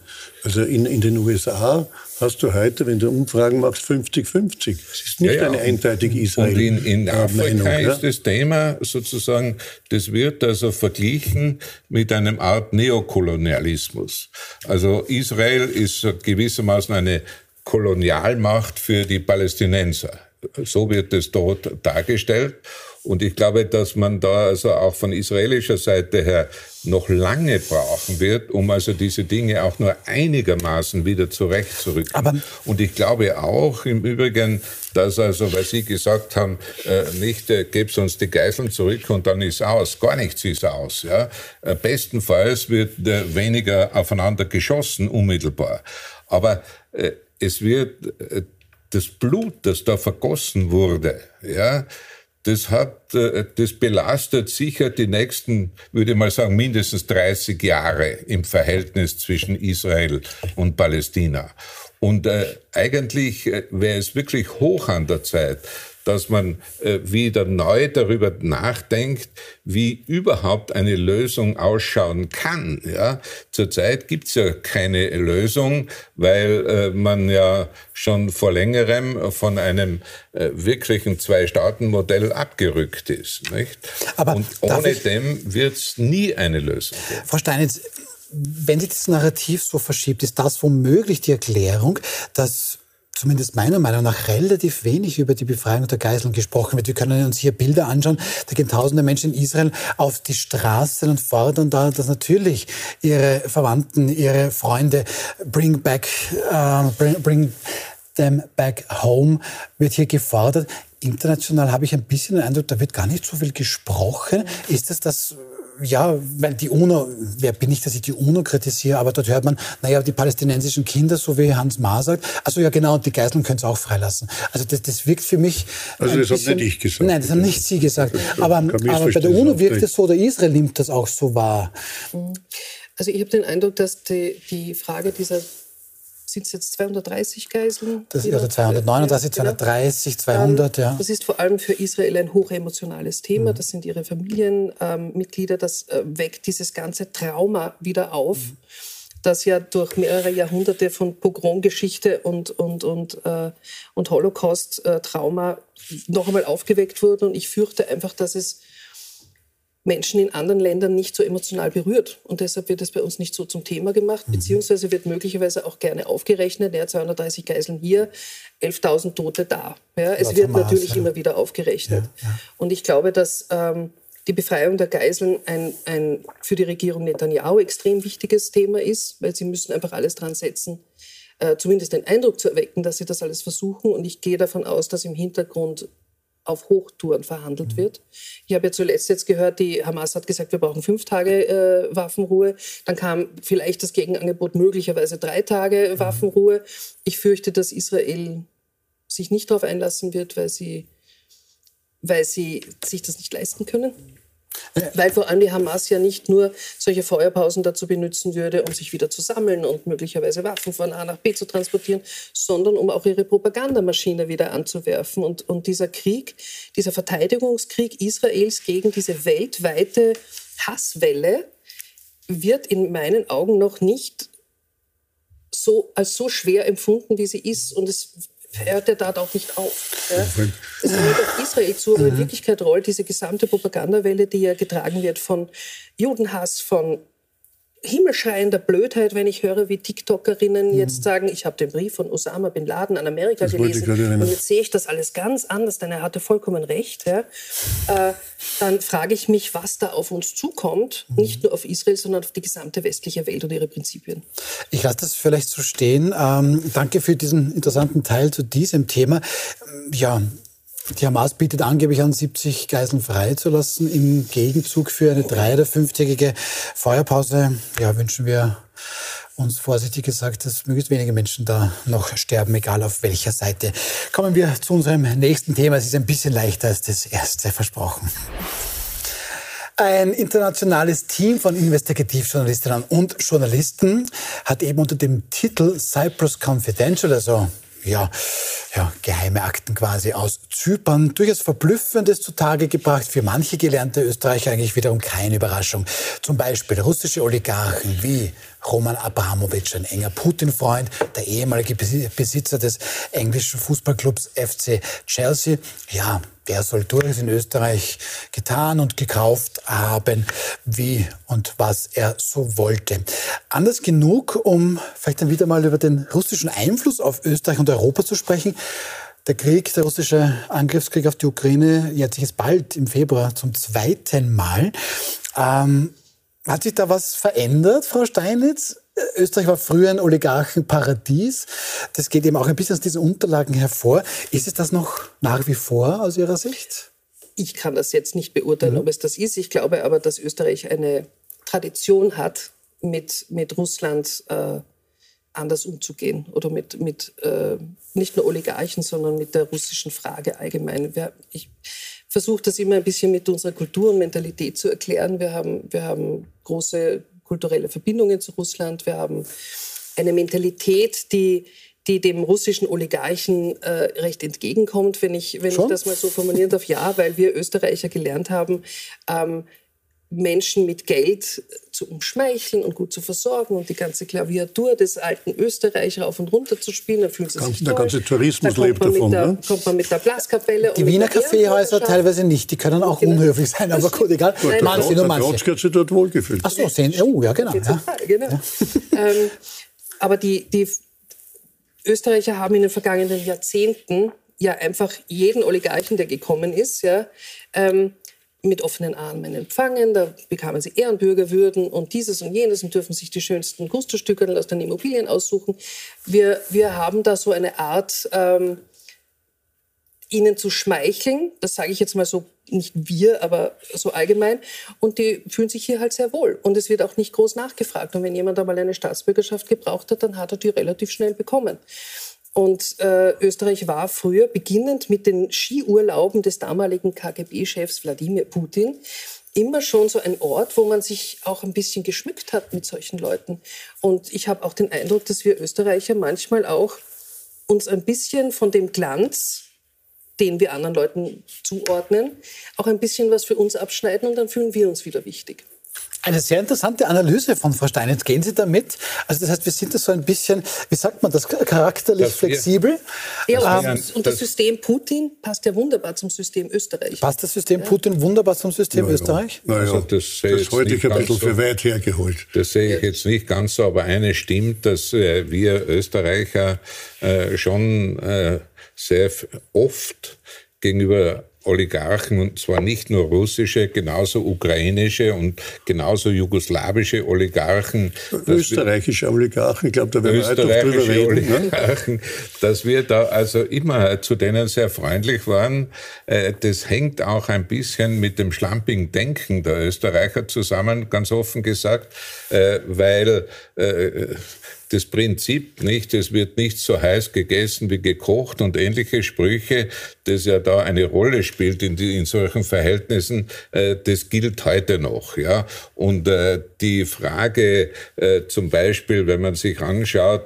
Also in, in den USA hast du heute, wenn du Umfragen machst, 50-50. Es ist nicht ja, ja. eine eindeutige Israel. Und in, in Afrika Meinung, ist das Thema sozusagen, das wird also verglichen mit einem Art Neokolonialismus. Also Israel ist gewissermaßen eine Kolonialmacht für die Palästinenser. So wird es dort dargestellt. Und ich glaube, dass man da also auch von israelischer Seite her noch lange brauchen wird, um also diese Dinge auch nur einigermaßen wieder zurechtzurücken. Aber und ich glaube auch im Übrigen, dass also, weil Sie gesagt haben, äh, nicht äh, gebt uns die Geiseln zurück und dann ist aus, gar nichts ist aus. Ja? Äh, bestenfalls wird äh, weniger aufeinander geschossen unmittelbar. Aber äh, es wird äh, das Blut, das da vergossen wurde, ja, das hat, äh, das belastet sicher die nächsten, würde ich mal sagen, mindestens 30 Jahre im Verhältnis zwischen Israel und Palästina. Und äh, eigentlich äh, wäre es wirklich hoch an der Zeit, dass man äh, wieder neu darüber nachdenkt, wie überhaupt eine Lösung ausschauen kann. Ja? Zurzeit gibt es ja keine Lösung, weil äh, man ja schon vor längerem von einem äh, wirklichen Zwei-Staaten-Modell abgerückt ist. Nicht? Aber Und ohne dem wird es nie eine Lösung geben. Frau Steinitz, wenn sich das Narrativ so verschiebt, ist das womöglich die Erklärung, dass zumindest meiner Meinung nach relativ wenig über die Befreiung der Geiseln gesprochen wird. Wir können uns hier Bilder anschauen. Da gehen tausende Menschen in Israel auf die Straßen und fordern da, dass natürlich ihre Verwandten, ihre Freunde bring back, uh, bring, bring them back home wird hier gefordert. International habe ich ein bisschen den Eindruck, da wird gar nicht so viel gesprochen. Ist das das ja, weil die UNO, wer bin ich, dass ich die UNO kritisiere, aber dort hört man, naja, die palästinensischen Kinder, so wie Hans Maar sagt, also ja genau, und die Geiseln können es auch freilassen. Also das, das wirkt für mich. Also das bisschen, haben nicht ich gesagt. Nein, das haben nicht Sie gesagt. Aber, aber bei der UNO wirkt es so, oder Israel nimmt das auch so wahr. Also ich habe den Eindruck, dass die, die Frage dieser sind es jetzt 230 Geiseln? Das ist also 239, 230, 200, ja. Das ist vor allem für Israel ein hochemotionales Thema. Mhm. Das sind ihre Familienmitglieder. Ähm, das äh, weckt dieses ganze Trauma wieder auf. Mhm das ja durch mehrere Jahrhunderte von Pogromgeschichte und, und, und, äh, und Holocaust-Trauma äh, noch einmal aufgeweckt wurde. Und ich fürchte einfach, dass es Menschen in anderen Ländern nicht so emotional berührt. Und deshalb wird es bei uns nicht so zum Thema gemacht, mhm. beziehungsweise wird möglicherweise auch gerne aufgerechnet, ja, 230 Geiseln hier, 11.000 Tote da. Ja, es wird Maß, natürlich ja. immer wieder aufgerechnet. Ja, ja. Und ich glaube, dass ähm, die Befreiung der Geiseln ein, ein für die Regierung Netanyahu extrem wichtiges Thema ist, weil sie müssen einfach alles dran setzen, äh, zumindest den Eindruck zu erwecken, dass sie das alles versuchen. Und ich gehe davon aus, dass im Hintergrund auf Hochtouren verhandelt mhm. wird. Ich habe ja zuletzt jetzt gehört, die Hamas hat gesagt, wir brauchen fünf Tage äh, Waffenruhe. Dann kam vielleicht das Gegenangebot möglicherweise drei Tage mhm. Waffenruhe. Ich fürchte, dass Israel sich nicht darauf einlassen wird, weil sie, weil sie sich das nicht leisten können. Weil vor allem die Hamas ja nicht nur solche Feuerpausen dazu benutzen würde, um sich wieder zu sammeln und möglicherweise Waffen von A nach B zu transportieren, sondern um auch ihre Propagandamaschine wieder anzuwerfen. Und, und dieser Krieg, dieser Verteidigungskrieg Israels gegen diese weltweite Hasswelle wird in meinen Augen noch nicht so, als so schwer empfunden, wie sie ist. Und es hört er dort auch nicht auf. Ja? Das hört auf Israel zu, aber in mhm. Wirklichkeit rollt diese gesamte Propagandawelle, die ja getragen wird von Judenhass, von himmelschreiender Blödheit, wenn ich höre, wie TikTokerinnen mhm. jetzt sagen, ich habe den Brief von Osama bin Laden an Amerika das gelesen und jetzt sehe ich das alles ganz anders, denn er hatte vollkommen recht. Ja. Äh, dann frage ich mich, was da auf uns zukommt, mhm. nicht nur auf Israel, sondern auf die gesamte westliche Welt und ihre Prinzipien. Ich lasse das vielleicht so stehen. Ähm, danke für diesen interessanten Teil zu diesem Thema. Ja, die Hamas bietet angeblich an, 70 Geiseln freizulassen. Im Gegenzug für eine drei- oder fünftägige Feuerpause ja, wünschen wir uns vorsichtig gesagt, dass möglichst wenige Menschen da noch sterben, egal auf welcher Seite. Kommen wir zu unserem nächsten Thema. Es ist ein bisschen leichter als das erste versprochen. Ein internationales Team von Investigativjournalistinnen und Journalisten hat eben unter dem Titel Cyprus Confidential, also ja, ja, geheime Akten quasi aus Zypern. Durchaus Verblüffendes zutage gebracht. Für manche gelernte Österreicher eigentlich wiederum keine Überraschung. Zum Beispiel russische Oligarchen wie Roman Abramowitsch, ein enger Putin-Freund, der ehemalige Besitzer des englischen Fußballclubs FC Chelsea. Ja, der soll durchaus in Österreich getan und gekauft haben, wie und was er so wollte. Anders genug, um vielleicht dann wieder mal über den russischen Einfluss auf Österreich und Europa zu sprechen. Der Krieg, der russische Angriffskrieg auf die Ukraine, jährt sich jetzt bald im Februar zum zweiten Mal. Ähm, hat sich da was verändert, Frau Steinitz? Österreich war früher ein Oligarchenparadies. Das geht eben auch ein bisschen aus diesen Unterlagen hervor. Ist es das noch nach wie vor aus Ihrer Sicht? Ich kann das jetzt nicht beurteilen, mhm. ob es das ist. Ich glaube aber, dass Österreich eine Tradition hat, mit, mit Russland äh, anders umzugehen oder mit, mit äh, nicht nur Oligarchen, sondern mit der russischen Frage allgemein. Wir, ich versuche das immer ein bisschen mit unserer Kultur und Mentalität zu erklären. Wir haben, wir haben große kulturelle Verbindungen zu Russland. Wir haben eine Mentalität, die, die dem russischen Oligarchen äh, recht entgegenkommt, wenn ich, wenn ich das mal so formulieren darf. Ja, weil wir Österreicher gelernt haben, ähm, Menschen mit Geld zu umschmeicheln und gut zu versorgen und die ganze Klaviatur des alten Österreich rauf und runter zu spielen. Dann fühlen sie sich Der ganze Tourismus da lebt davon. Der, ne? kommt man mit der Blaskapelle. Die Wiener Kaffeehäuser teilweise nicht. Die können auch genau. unhöflich sein, aber gut, egal. Nein, manche, nur manche. hat sich dort wohlgefühlt. Ach so, sehen. Oh, ja, genau. Ja. genau. Ja. ähm, aber die, die Österreicher haben in den vergangenen Jahrzehnten ja einfach jeden Oligarchen, der gekommen ist, ja, ähm, mit offenen Armen empfangen. Da bekamen sie Ehrenbürgerwürden und dieses und jenes und dürfen sich die schönsten Gusterstücke aus den Immobilien aussuchen. Wir, wir haben da so eine Art, ähm, ihnen zu schmeicheln. Das sage ich jetzt mal so, nicht wir, aber so allgemein. Und die fühlen sich hier halt sehr wohl. Und es wird auch nicht groß nachgefragt. Und wenn jemand einmal eine Staatsbürgerschaft gebraucht hat, dann hat er die relativ schnell bekommen. Und äh, Österreich war früher, beginnend mit den Skiurlauben des damaligen KGB-Chefs Wladimir Putin, immer schon so ein Ort, wo man sich auch ein bisschen geschmückt hat mit solchen Leuten. Und ich habe auch den Eindruck, dass wir Österreicher manchmal auch uns ein bisschen von dem Glanz, den wir anderen Leuten zuordnen, auch ein bisschen was für uns abschneiden und dann fühlen wir uns wieder wichtig. Eine sehr interessante Analyse von Frau Steinitz. Gehen Sie damit? Also das heißt, wir sind da so ein bisschen, wie sagt man das, charakterlich das flexibel. Ja, und, ähm, und das System Putin passt ja wunderbar zum System Österreich. Passt das System ja. Putin wunderbar zum System ja, Österreich? Ja. Also das, das halte ich ein bisschen so, für weit hergeholt. Das sehe ich jetzt nicht ganz so, aber eine stimmt, dass äh, wir Österreicher äh, schon äh, sehr oft gegenüber Oligarchen, und zwar nicht nur russische, genauso ukrainische und genauso jugoslawische Oligarchen. Österreichische Oligarchen, ich glaube, da werden wir heute noch drüber reden. Ne? Oligarchen, ne? dass wir da also immer zu denen sehr freundlich waren. Äh, das hängt auch ein bisschen mit dem schlampigen Denken der Österreicher zusammen, ganz offen gesagt, äh, weil äh, das Prinzip, nicht, es wird nicht so heiß gegessen wie gekocht und ähnliche Sprüche, das ja da eine Rolle spielt in, die, in solchen Verhältnissen, äh, das gilt heute noch, ja. Und äh, die Frage äh, zum Beispiel, wenn man sich anschaut,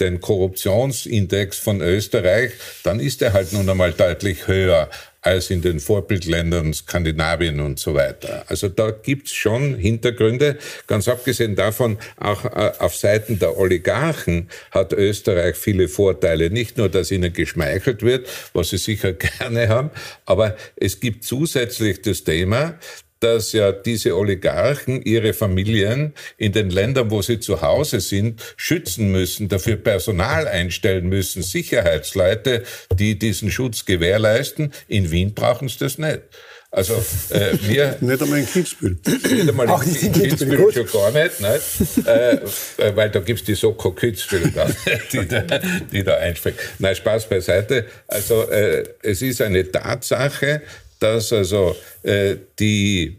den Korruptionsindex von Österreich, dann ist er halt nun einmal deutlich höher als in den Vorbildländern Skandinavien und so weiter. Also da gibt's schon Hintergründe. Ganz abgesehen davon, auch äh, auf Seiten der Oligarchen hat Österreich viele Vorteile. Nicht nur, dass ihnen geschmeichelt wird, was sie sicher [LAUGHS] gerne haben, aber es gibt zusätzlich das Thema, dass ja diese Oligarchen ihre Familien in den Ländern, wo sie zu Hause sind, schützen müssen, dafür Personal einstellen müssen, Sicherheitsleute, die diesen Schutz gewährleisten. In Wien brauchen sie das nicht. Also äh, wir... [LAUGHS] nicht einmal in Kitzbühel. Nicht einmal Auch in, in Kitzbühel, Kitzbühel schon gar nicht, nicht? äh, weil da gibt's die Soko Kitzbühel, [LAUGHS] die, da, die da einspringt. Nein, Spaß beiseite. Also äh, es ist eine Tatsache, dass also äh, die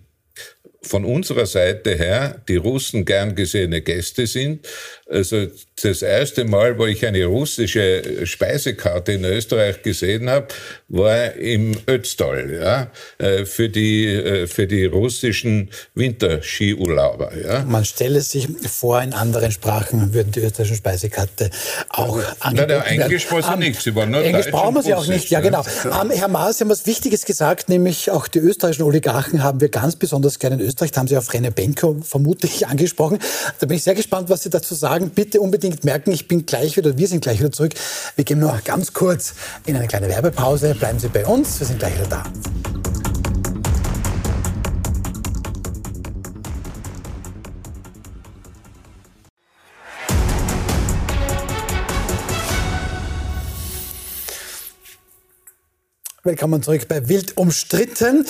von unserer Seite her die Russen gern gesehene Gäste sind. Also das erste Mal, wo ich eine russische Speisekarte in Österreich gesehen habe, war im Ötztal, ja, äh, für die, äh, für die russischen Winterskiurlauber, ja. Man stelle sich vor, in anderen Sprachen würden die österreichischen Speisekarte auch angeboten Nein, nein, Englisch war sie nicht, sie war nur Englisch brauchen wir sie auch nicht, ja genau. Ja. Um, Herr Maas, Sie haben was Wichtiges gesagt, nämlich auch die österreichischen Oligarchen haben wir ganz besonders gerne in Österreich, da haben Sie auch Rene Benko vermutlich [LAUGHS] angesprochen. Da bin ich sehr gespannt, was Sie dazu sagen. Bitte unbedingt merken, ich bin gleich wieder, wir sind gleich wieder zurück. Wir gehen nur ganz kurz in eine kleine Werbepause. Bleiben Sie bei uns, wir sind gleich wieder da. Willkommen zurück bei Wild umstritten.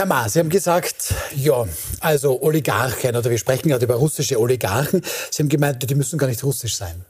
Herr Ma, Sie haben gesagt, ja, also Oligarchen, oder wir sprechen gerade über russische Oligarchen. Sie haben gemeint, die müssen gar nicht russisch sein.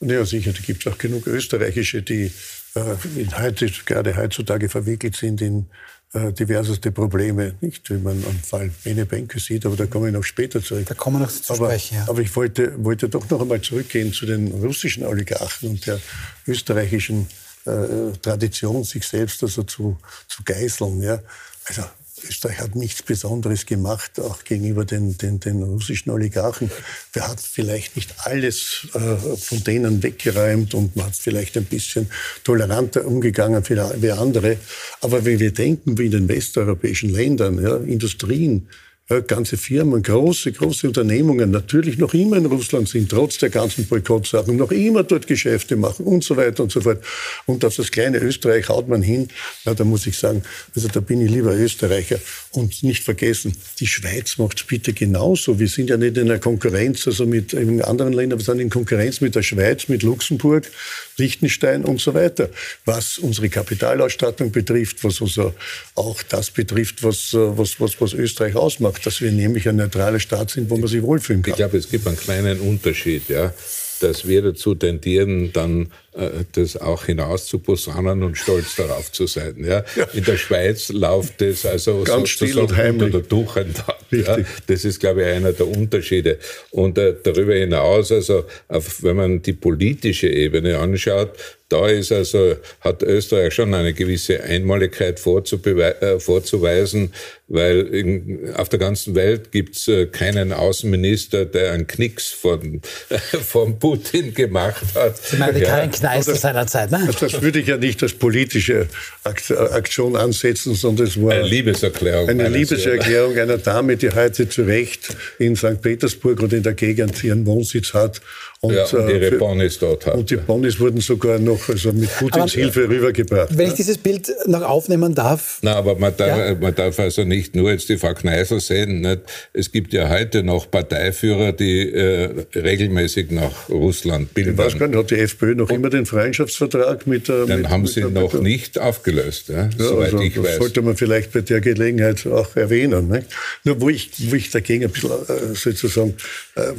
Ja, sicher, da gibt es auch genug österreichische, die äh, gerade heutzutage verwickelt sind in äh, diverseste Probleme. Nicht, wenn man am Fall Bene Benke sieht, aber da komme ich noch später zurück. Da kommen wir noch zu aber, sprechen. Ja. Aber ich wollte, wollte doch noch einmal zurückgehen zu den russischen Oligarchen und der österreichischen äh, Tradition, sich selbst also zu, zu geißeln. Ja. Also Österreich hat nichts Besonderes gemacht, auch gegenüber den, den, den russischen Oligarchen. Wir hat vielleicht nicht alles äh, von denen weggeräumt und man hat vielleicht ein bisschen toleranter umgegangen wie andere. Aber wenn wir denken, wie in den westeuropäischen Ländern, ja, Industrien, ganze Firmen, große, große Unternehmungen natürlich noch immer in Russland sind, trotz der ganzen Boykottsachen, noch immer dort Geschäfte machen und so weiter und so fort. Und auf das kleine Österreich haut man hin. Na, da muss ich sagen, also da bin ich lieber Österreicher. Und nicht vergessen, die Schweiz macht's bitte genauso. Wir sind ja nicht in einer Konkurrenz, also mit anderen Ländern, wir sind in Konkurrenz mit der Schweiz, mit Luxemburg, Liechtenstein und so weiter. Was unsere Kapitalausstattung betrifft, was also auch das betrifft, was, was, was, was Österreich ausmacht, dass wir nämlich ein neutraler Staat sind, wo man sich wohlfühlen kann. Ich glaube, es gibt einen kleinen Unterschied, ja dass wir dazu tendieren, dann äh, das auch hinaus zu posaunen und stolz darauf zu sein. Ja? ja. In der Schweiz läuft das also Ganz still und heimlich. unter der Tuchend Ja? Das ist, glaube ich, einer der Unterschiede. Und äh, darüber hinaus, also auf, wenn man die politische Ebene anschaut, da ist also, hat Österreich schon eine gewisse Einmaligkeit äh, vorzuweisen, weil in, auf der ganzen Welt gibt's äh, keinen Außenminister, der einen Knicks von, äh, von Putin gemacht hat. Sie meinen ja. Karin Kneißl seiner Zeit, ne? Das würde ich ja nicht als politische Aktion ansetzen, sondern es war eine Liebeserklärung. Eine Liebeserklärung einer Dame, die heute zu Recht in St. Petersburg und in der Gegend ihren Wohnsitz hat und, ja, und ihre Ponys dort hat. Und die Ponys wurden sogar noch also mit Putins aber, Hilfe rübergebracht. Wenn ich dieses Bild noch aufnehmen darf. Na, aber man darf, ja. man darf also nicht nur jetzt die Frau Kneißl sehen. Nicht? Es gibt ja heute noch Parteiführer, die äh, regelmäßig nach Russland bilden. Ich weiß gar nicht, hat die FPÖ noch und immer den Freundschaftsvertrag mit der. Den mit, haben mit sie noch mit nicht aufgelöst, ja, ja soweit also, ich weiß. sollte man vielleicht bei der Gelegenheit auch erwähnen. Nicht? Nur wo ich, wo ich dagegen ein bisschen äh, sozusagen äh,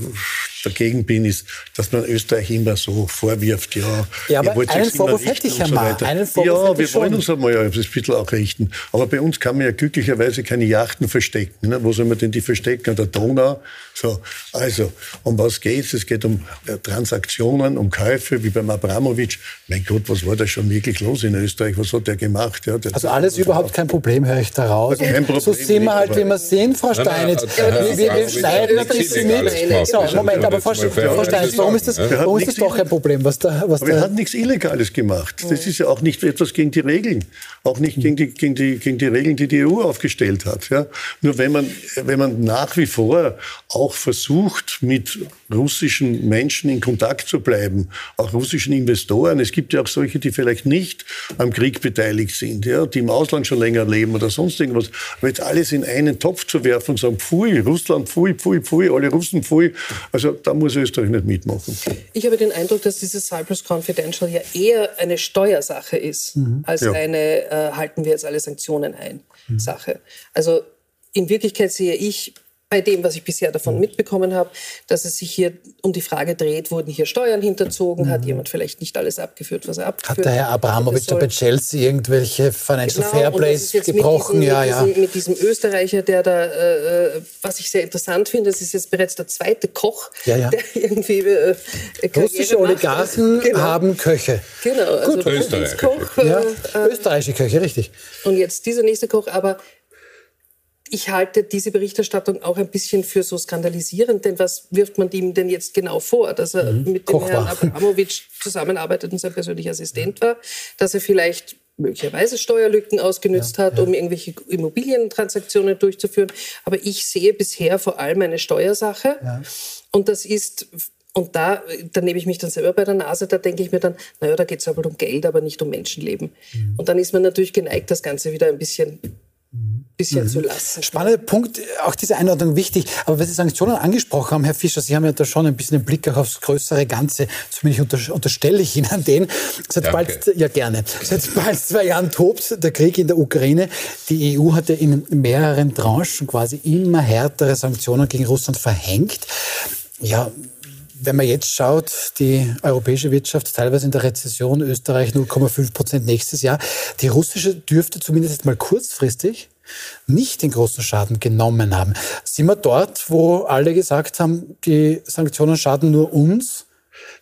dagegen bin, ist, dass man Österreich immer so vorwirft, ja, ja aber einen Vorwurf hätte ich ja so mal. Einen Vorwurf ja, wir wollen uns einmal ja das bisschen auch richten. Aber bei uns kann man ja glücklicherweise keine Yachten verstecken. Ne? Wo soll man denn die verstecken? An der Donau? So, also, um was geht's? Es geht um äh, Transaktionen, um Käufe, wie beim Abramowitsch. Mein Gott, was war da schon wirklich los in Österreich? Was hat der gemacht? Ja, der also alles überhaupt kein Problem, höre ich daraus. Kein Problem so sind wir halt, wie wir sind, Frau Steinitz. Wir, wir schneiden ein bisschen mit. So, Moment, aber Frau, Frau Steinitz, warum ist das, warum ist das doch ein Problem? Was da, was aber er hat nichts Illegales gemacht. Das ist ja auch nicht etwas gegen die Regeln. Auch nicht gegen die, gegen die, gegen die Regeln, die die EU aufgestellt hat. Ja. Nur wenn man, wenn man nach wie vor auch versucht, mit russischen Menschen in Kontakt zu bleiben, auch russischen Investoren. Es gibt ja auch solche, die vielleicht nicht am Krieg beteiligt sind, ja, die im Ausland schon länger leben oder sonst irgendwas. Aber jetzt alles in einen Topf zu werfen und sagen, pfui, Russland, pfui, pfui, pfui, alle Russen, pfui, also da muss Österreich nicht mitmachen. Ich habe den Eindruck, dass dieses Cyprus Confidential ja eher eine Steuersache ist, mhm. als ja. eine äh, halten wir jetzt alle Sanktionen ein mhm. Sache. Also in Wirklichkeit sehe ich bei dem, was ich bisher davon mhm. mitbekommen habe, dass es sich hier um die Frage dreht, wurden hier Steuern hinterzogen, mhm. hat jemand vielleicht nicht alles abgeführt, was er abgeführt hat. Hat der Herr Abramowitsch bei Chelsea irgendwelche Financial genau, Fairplays gebrochen? Mit diesem, ja, mit, diesem, mit diesem Österreicher, der da, äh, äh, was ich sehr interessant finde, das ist jetzt bereits der zweite Koch, ja, ja. der [LAUGHS] irgendwie äh, Russische Oligarchen [LAUGHS] genau. haben Köche. Genau, also Gut, Österreichische Koch. Äh, ja, äh, österreichische Köche, richtig. Und jetzt dieser nächste Koch, aber ich halte diese Berichterstattung auch ein bisschen für so skandalisierend, denn was wirft man ihm denn jetzt genau vor? Dass er mhm. mit dem Koch Herrn Abramowitsch zusammenarbeitet und sein persönlicher Assistent war, dass er vielleicht möglicherweise Steuerlücken ausgenutzt ja, hat, ja. um irgendwelche Immobilientransaktionen durchzuführen. Aber ich sehe bisher vor allem eine Steuersache. Ja. Und das ist und da, da nehme ich mich dann selber bei der Nase, da denke ich mir dann, naja, da geht es aber um Geld, aber nicht um Menschenleben. Mhm. Und dann ist man natürlich geneigt, das Ganze wieder ein bisschen bisschen mhm. zu lassen. Spannender Punkt, auch diese Einordnung wichtig. Aber wenn Sie Sanktionen angesprochen haben, Herr Fischer, Sie haben ja da schon ein bisschen den Blick auch aufs größere Ganze. Zumindest unter, unterstelle ich Ihnen den. Seit Danke. bald, ja gerne. Seit bald zwei Jahren tobt der Krieg in der Ukraine. Die EU hatte in mehreren Tranchen quasi immer härtere Sanktionen gegen Russland verhängt. Ja, wenn man jetzt schaut, die europäische Wirtschaft teilweise in der Rezession, Österreich 0,5 Prozent nächstes Jahr. Die russische dürfte zumindest mal kurzfristig nicht den großen Schaden genommen haben. Sind wir dort, wo alle gesagt haben, die Sanktionen schaden nur uns?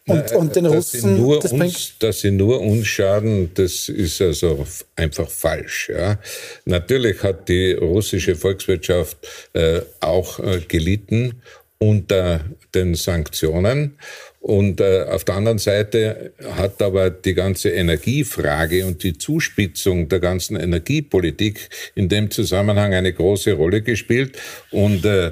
Und, Na, und den Russen, nur das uns, dass sie nur uns schaden, das ist also einfach falsch. Ja. Natürlich hat die russische Volkswirtschaft äh, auch äh, gelitten unter den Sanktionen. Und äh, auf der anderen Seite hat aber die ganze Energiefrage und die Zuspitzung der ganzen Energiepolitik in dem Zusammenhang eine große Rolle gespielt. Und äh,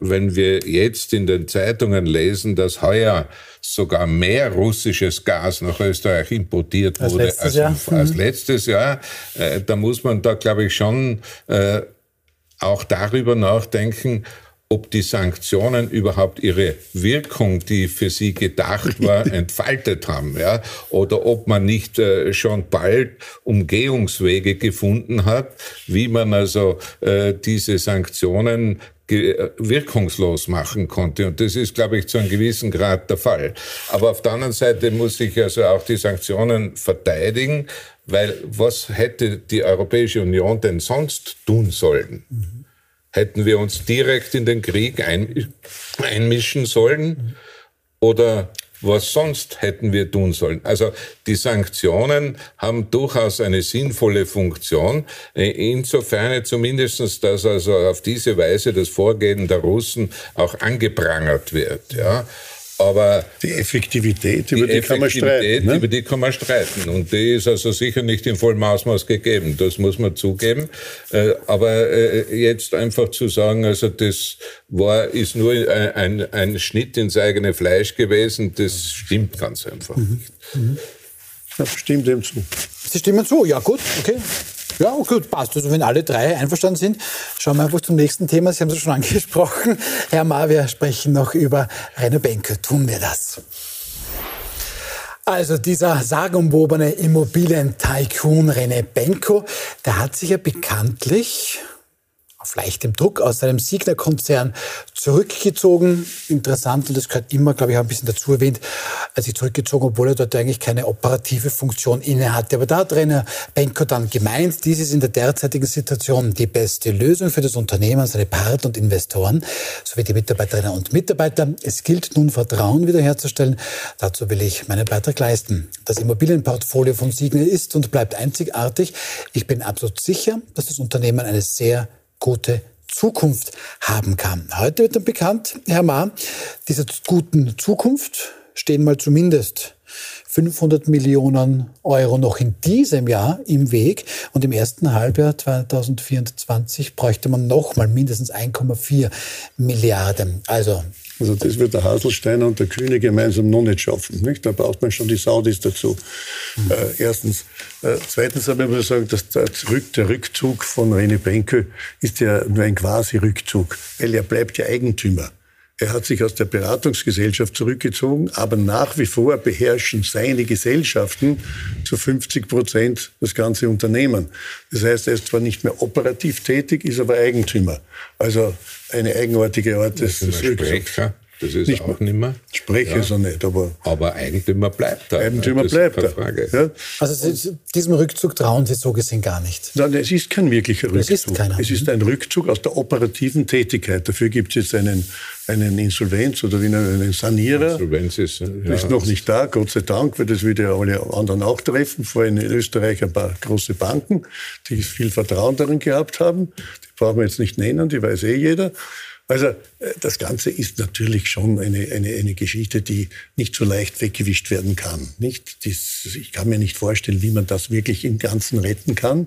wenn wir jetzt in den Zeitungen lesen, dass heuer sogar mehr russisches Gas nach Österreich importiert als wurde letztes als, Jahr. als mhm. letztes Jahr, äh, da muss man da, glaube ich, schon äh, auch darüber nachdenken, ob die Sanktionen überhaupt ihre Wirkung, die für sie gedacht [LAUGHS] war, entfaltet haben, ja, oder ob man nicht äh, schon bald Umgehungswege gefunden hat, wie man also äh, diese Sanktionen wirkungslos machen konnte. Und das ist, glaube ich, zu einem gewissen Grad der Fall. Aber auf der anderen Seite muss ich also auch die Sanktionen verteidigen, weil was hätte die Europäische Union denn sonst tun sollen? Mhm. Hätten wir uns direkt in den Krieg ein, einmischen sollen? Oder was sonst hätten wir tun sollen? Also die Sanktionen haben durchaus eine sinnvolle Funktion, insofern zumindestens, dass also auf diese Weise das Vorgehen der Russen auch angeprangert wird. Ja. Aber die Effektivität, über die, die kann man streiten. Ne? Über die kann man streiten. Und die ist also sicher nicht in vollem Ausmaß gegeben. Das muss man zugeben. Äh, aber äh, jetzt einfach zu sagen, also das war, ist nur ein, ein Schnitt ins eigene Fleisch gewesen, das stimmt ganz einfach mhm. nicht. Mhm. Ja, stimmt dem zu. Sie stimmen zu, ja gut, okay. Ja, gut, passt. Also wenn alle drei einverstanden sind, schauen wir einfach zum nächsten Thema. Sie haben es schon angesprochen. [LAUGHS] Herr Ma, wir sprechen noch über Rainer Benke. Tun wir das. Also dieser sagenumwobene Immobilien-Tycoon René Benko, der hat sich ja bekanntlich auf leichtem Druck aus seinem Signer-Konzern zurückgezogen. Interessant, und das gehört immer, glaube ich, auch ein bisschen dazu erwähnt, als ich zurückgezogen, obwohl er dort eigentlich keine operative Funktion inne hatte. Aber da hat Rainer Benko dann gemeint, dies ist in der derzeitigen Situation die beste Lösung für das Unternehmen, seine Partner und Investoren sowie die Mitarbeiterinnen und Mitarbeiter. Es gilt nun, Vertrauen wiederherzustellen. Dazu will ich meinen Beitrag leisten. Das Immobilienportfolio von Signer ist und bleibt einzigartig. Ich bin absolut sicher, dass das Unternehmen eine sehr gute Zukunft haben kann. Heute wird dann bekannt, Herr Ma, dieser guten Zukunft stehen mal zumindest 500 Millionen Euro noch in diesem Jahr im Weg und im ersten Halbjahr 2024 bräuchte man noch mal mindestens 1,4 Milliarden. Also Also das wird der Haselsteiner und der Kühne gemeinsam noch nicht schaffen. Nicht? Da braucht man schon die Saudis dazu. Mhm. Äh, erstens. Äh, zweitens habe ich mal sagen, dass der, Rück, der Rückzug von René Benke ist ja nur ein Quasi-Rückzug, weil er bleibt ja Eigentümer. Er hat sich aus der Beratungsgesellschaft zurückgezogen, aber nach wie vor beherrschen seine Gesellschaften zu 50 Prozent das ganze Unternehmen. Das heißt, er ist zwar nicht mehr operativ tätig, ist aber Eigentümer. Also eine eigenartige Art des, Rückzugs. Das ist nicht auch nicht mehr. Spreche ja. so nicht, aber. Aber Eigentümer bleibt da. Eigentümer das bleibt da. Frage. Ja? Also diesem Rückzug trauen Sie so gesehen gar nicht. Nein, es ist kein wirklicher Rückzug. Es ist, keiner. es ist ein Rückzug aus der operativen Tätigkeit. Dafür gibt es jetzt einen, einen Insolvenz oder wie einen Sanierer. Insolvenz ist, ja. ist noch nicht da, Gott sei Dank, weil das würde ja alle anderen auch treffen. Vor allem in Österreich ein paar große Banken, die viel Vertrauen darin gehabt haben. Die brauchen wir jetzt nicht nennen, die weiß eh jeder. Also äh, das Ganze ist natürlich schon eine, eine, eine Geschichte, die nicht so leicht weggewischt werden kann. Nicht? Das, ich kann mir nicht vorstellen, wie man das wirklich im Ganzen retten kann.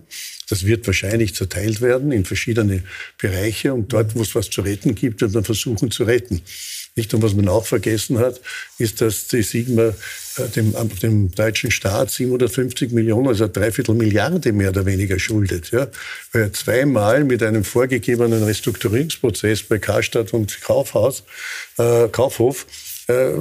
Das wird wahrscheinlich zerteilt werden in verschiedene Bereiche und dort, wo es was zu retten gibt, wird man versuchen zu retten. Nicht? Und was man auch vergessen hat, ist, dass die Sigma dem, dem deutschen Staat 750 Millionen, also dreiviertel Milliarde mehr oder weniger schuldet. Ja? Weil er zweimal mit einem vorgegebenen Restrukturierungsprozess bei Karstadt und Kaufhaus, äh, Kaufhof äh,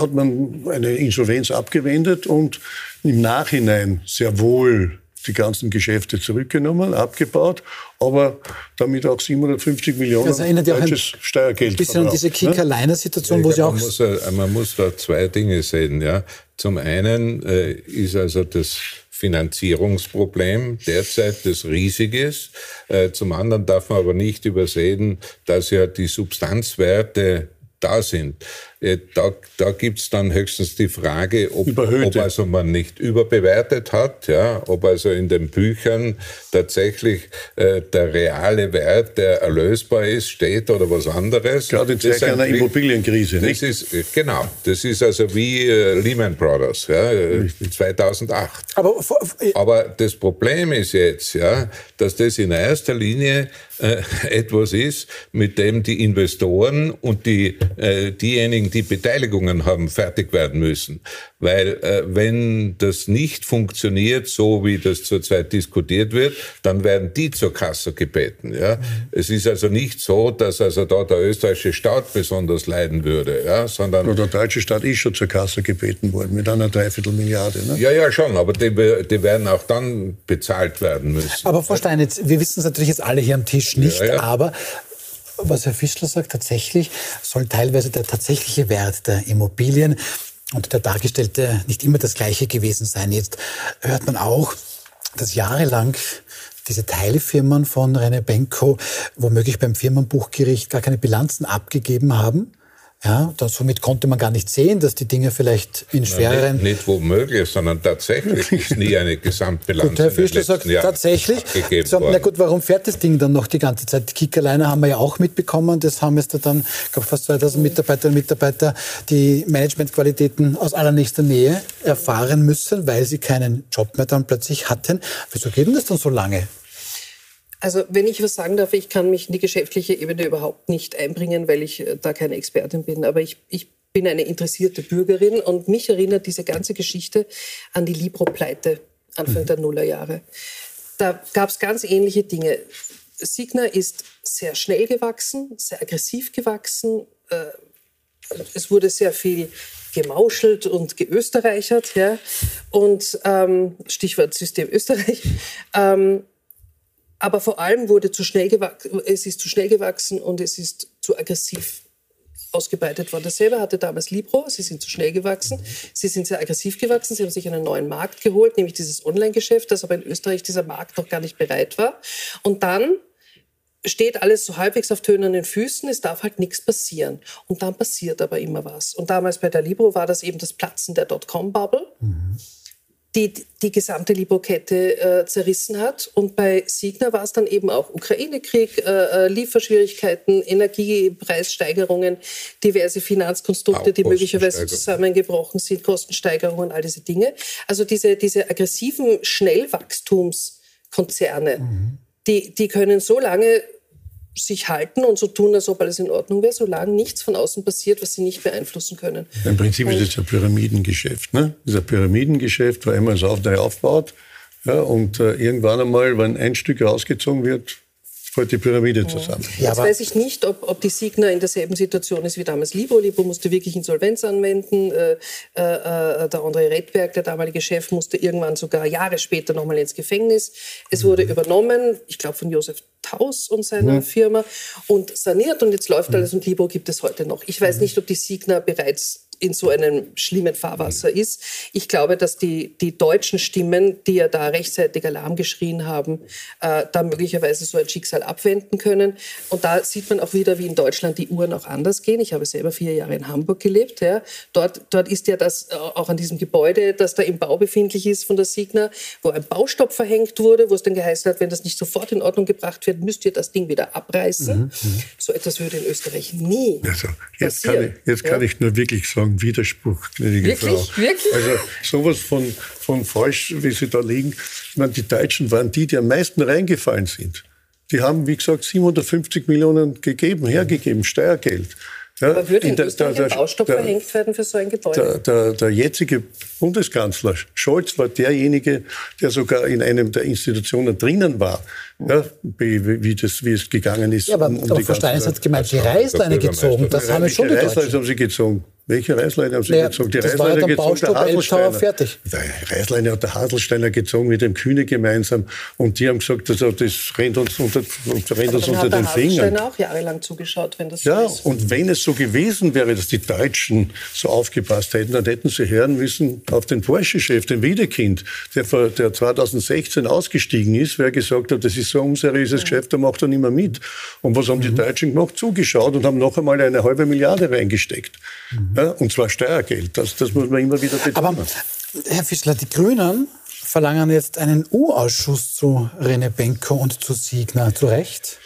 hat man eine Insolvenz abgewendet und im Nachhinein sehr wohl die ganzen Geschäfte zurückgenommen, abgebaut, aber damit auch 750 Millionen das erinnert ja auch ein Steuergeld. bisschen an diese Kicker-Liner-Situation, ja, wo sie auch... Man muss, man muss da zwei Dinge sehen. Ja. Zum einen äh, ist also das Finanzierungsproblem derzeit das riesig ist. Äh, zum anderen darf man aber nicht übersehen, dass ja die Substanzwerte da sind. Äh, da, da gibt es dann höchstens die Frage, ob, ob, also man nicht überbewertet hat, ja, ob also in den Büchern tatsächlich äh, der reale Wert, der erlösbar ist, steht oder was anderes. Gerade in Zeiten einer Immobilienkrise, nicht? Das ist, äh, genau, das ist also wie äh, Lehman Brothers, ja, 2008. Aber, Aber das Problem ist jetzt, ja, dass das in erster Linie äh, [LAUGHS] etwas ist, mit dem die Investoren und die, äh, diejenigen, die Beteiligungen haben, fertig werden müssen. Weil äh, wenn das nicht funktioniert, so wie das zurzeit diskutiert wird, dann werden die zur Kasse gebeten. Ja? Mhm. Es ist also nicht so, dass also da der österreichische Staat besonders leiden würde, ja? sondern... Der deutsche Staat ist schon zur Kasse gebeten worden, mit einer Dreiviertelmilliarde. Ne? Ja, ja, schon, aber die, die werden auch dann bezahlt werden müssen. Aber Frau Steinitz, wir wissen es natürlich jetzt alle hier am Tisch nicht, ja, ja. aber was Herr Fischler sagt, tatsächlich soll teilweise der tatsächliche Wert der Immobilien und der dargestellte nicht immer das gleiche gewesen sein. Jetzt hört man auch, dass jahrelang diese Teilfirmen von René Benko womöglich beim Firmenbuchgericht gar keine Bilanzen abgegeben haben ja, da, somit konnte man gar nicht sehen, dass die Dinge vielleicht in schwereren... Nicht, nicht womöglich, sondern tatsächlich ist nie eine [LAUGHS] Gesamtbilanz gut, Herr Fischler sagt Jahr tatsächlich. So, na gut, warum fährt das Ding dann noch die ganze Zeit? Die Kickerleiner haben wir ja auch mitbekommen. Das haben jetzt da dann, ich glaube, fast 2000 Mitarbeiterinnen und Mitarbeiter die Managementqualitäten aus allernächster Nähe erfahren müssen, weil sie keinen Job mehr dann plötzlich hatten. Wieso geht denn das dann so lange? Also wenn ich was sagen darf, ich kann mich in die geschäftliche Ebene überhaupt nicht einbringen, weil ich äh, da keine Expertin bin. Aber ich, ich bin eine interessierte Bürgerin und mich erinnert diese ganze Geschichte an die Libro-Pleite Anfang mhm. der Nullerjahre. Da gab es ganz ähnliche Dinge. Signa ist sehr schnell gewachsen, sehr aggressiv gewachsen. Äh, es wurde sehr viel gemauschelt und geösterreichert. Ja? Und ähm, Stichwort System Österreich. Ähm, aber vor allem wurde zu schnell es ist zu schnell gewachsen und es ist zu aggressiv ausgebreitet worden. Das selber hatte damals Libro, sie sind zu schnell gewachsen, sie sind sehr aggressiv gewachsen, sie haben sich einen neuen Markt geholt, nämlich dieses Online-Geschäft, das aber in Österreich dieser Markt noch gar nicht bereit war. Und dann steht alles so halbwegs auf tönenden Füßen, es darf halt nichts passieren. Und dann passiert aber immer was. Und damals bei der Libro war das eben das Platzen der Dotcom-Bubble. Mhm die die gesamte Libokette äh, zerrissen hat. Und bei Signa war es dann eben auch Ukraine-Krieg, äh, äh Lieferschwierigkeiten, Energiepreissteigerungen, diverse Finanzkonstrukte, die möglicherweise zusammengebrochen sind, Kostensteigerungen, all diese Dinge. Also diese, diese aggressiven Schnellwachstumskonzerne, mhm. die, die können so lange sich halten und so tun, als ob alles in Ordnung wäre, solange nichts von außen passiert, was sie nicht beeinflussen können. Im Prinzip und ist es ein Pyramidengeschäft. Ne? Das ist ein Pyramidengeschäft, wo einmal so auf neu aufbaut. Ja, und äh, irgendwann einmal, wenn ein Stück rausgezogen wird, fällt die Pyramide zusammen. Ja, Jetzt weiß ich nicht, ob, ob die Signa in derselben Situation ist wie damals Libo. Libo musste wirklich Insolvenz anwenden. Äh, äh, äh, der André Redberg, der damalige Chef, musste irgendwann sogar Jahre später nochmal ins Gefängnis. Es wurde mhm. übernommen, ich glaube von Josef Taus und seiner mhm. Firma und saniert und jetzt läuft mhm. alles und Libo gibt es heute noch. Ich weiß mhm. nicht, ob die Signa bereits in so einem schlimmen Fahrwasser ist. Ich glaube, dass die, die deutschen Stimmen, die ja da rechtzeitig Alarm geschrien haben, äh, da möglicherweise so ein Schicksal abwenden können. Und da sieht man auch wieder, wie in Deutschland die Uhren auch anders gehen. Ich habe selber vier Jahre in Hamburg gelebt. Ja. Dort, dort ist ja das äh, auch an diesem Gebäude, das da im Bau befindlich ist von der Signa, wo ein Baustopp verhängt wurde, wo es dann geheißen hat, wenn das nicht sofort in Ordnung gebracht wird, müsst ihr das Ding wieder abreißen. Mhm, mhm. so etwas würde in Österreich nie also, jetzt passieren. Kann ich, jetzt ja. kann ich nur wirklich sagen, ein Widerspruch, gnädige Wirklich? Frau. Wirklich? Also sowas von, von falsch, wie Sie da liegen. Ich meine, die Deutschen waren die, die am meisten reingefallen sind. Die haben, wie gesagt, 750 Millionen gegeben, hergegeben, Steuergeld. Ja, Aber würde in, in Österreich der, der, ein Baustopp der, verhängt werden für so ein Gebäude? Der, der, jetzige Bundeskanzler Scholz war derjenige, der sogar in einem der Institutionen drinnen war, ja, wie, wie, das, wie es gegangen ist. Ja, aber, um, um aber Frau Steines hat gemeint, die Reißleine gezogen. Das haben wir schon die Reißleine haben sie gezogen. Welche Reißleine haben Sie naja, gezogen? Die Reißleine ja gezogen, der Haselsteiner. fertig. Die Reißleine hat der Haselsteiner gezogen mit dem Kühne gemeinsam und die haben gesagt, also, das rennt uns unter, rennt uns unter den Fingern. auch jahrelang zugeschaut, wenn das so ja, ist. Ja, und wenn es so gewesen wäre, dass die Deutschen so aufgepasst hätten, dann hätten sie hören müssen auf den Porsche-Chef, den Wiedekind, der, der 2016 ausgestiegen ist, wer gesagt hat, das ist so ein unseriöses ja. Geschäft, da macht er nicht mehr mit. Und was haben mhm. die Deutschen gemacht? Zugeschaut und haben noch einmal eine halbe Milliarde reingesteckt. Mhm. Ja, und zwar Steuergeld. Das, das muss man immer wieder betonen. Aber Herr Fischler, die Grünen verlangen jetzt einen U-Ausschuss zu Rene Benko und zu Siegner. Zu Recht?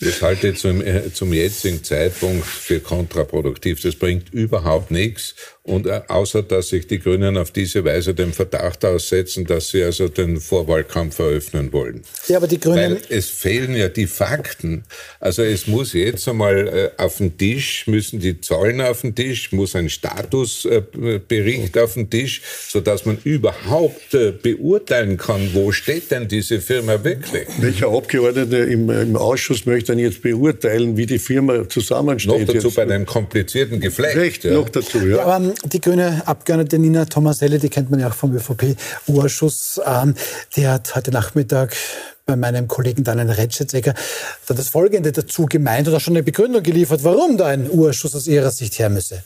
Das halte ich zum, äh, zum jetzigen Zeitpunkt für kontraproduktiv. Das bringt überhaupt nichts. Und äh, außer dass sich die Grünen auf diese Weise dem Verdacht aussetzen, dass sie also den Vorwahlkampf eröffnen wollen. Ja, aber die Grünen. Weil es fehlen ja die Fakten. Also es muss jetzt einmal äh, auf den Tisch, müssen die Zahlen auf den Tisch, muss ein Statusbericht auf den Tisch, sodass man überhaupt äh, beurteilen kann, wo steht denn diese Firma wirklich. Welcher Abgeordnete im, im Ausschuss möchte dann jetzt beurteilen, wie die Firma zusammensteht? Noch dazu jetzt? bei einem komplizierten Geflecht. Recht, ja. noch dazu, ja. ja die grüne Abgeordnete Nina Tomaselli, die kennt man ja auch vom ÖVP-Urschuss, ähm, die hat heute Nachmittag bei meinem Kollegen Daniel Retschetzecker das Folgende dazu gemeint oder schon eine Begründung geliefert, warum da ein Urschuss aus ihrer Sicht her müsse.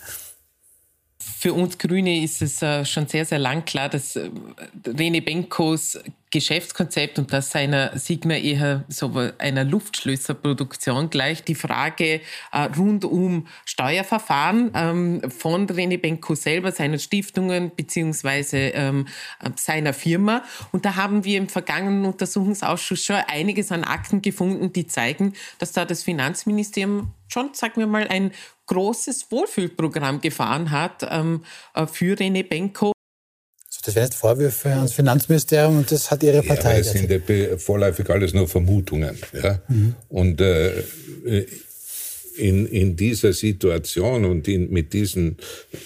Für uns Grüne ist es äh, schon sehr, sehr lang klar, dass äh, Rene Benkos Geschäftskonzept und das seiner Sigma eher so einer Luftschlösserproduktion gleich die Frage äh, rund um Steuerverfahren ähm, von Rene Benko selber, seiner Stiftungen beziehungsweise ähm, seiner Firma. Und da haben wir im vergangenen Untersuchungsausschuss schon einiges an Akten gefunden, die zeigen, dass da das Finanzministerium schon, sagen wir mal, ein großes Wohlfühlprogramm gefahren hat ähm, äh, für René Benko. Das wären jetzt Vorwürfe ans Finanzministerium und das hat Ihre Partei. Ja, das sind vorläufig alles nur Vermutungen. Ja? Mhm. Und äh, in, in dieser Situation und in, mit diesem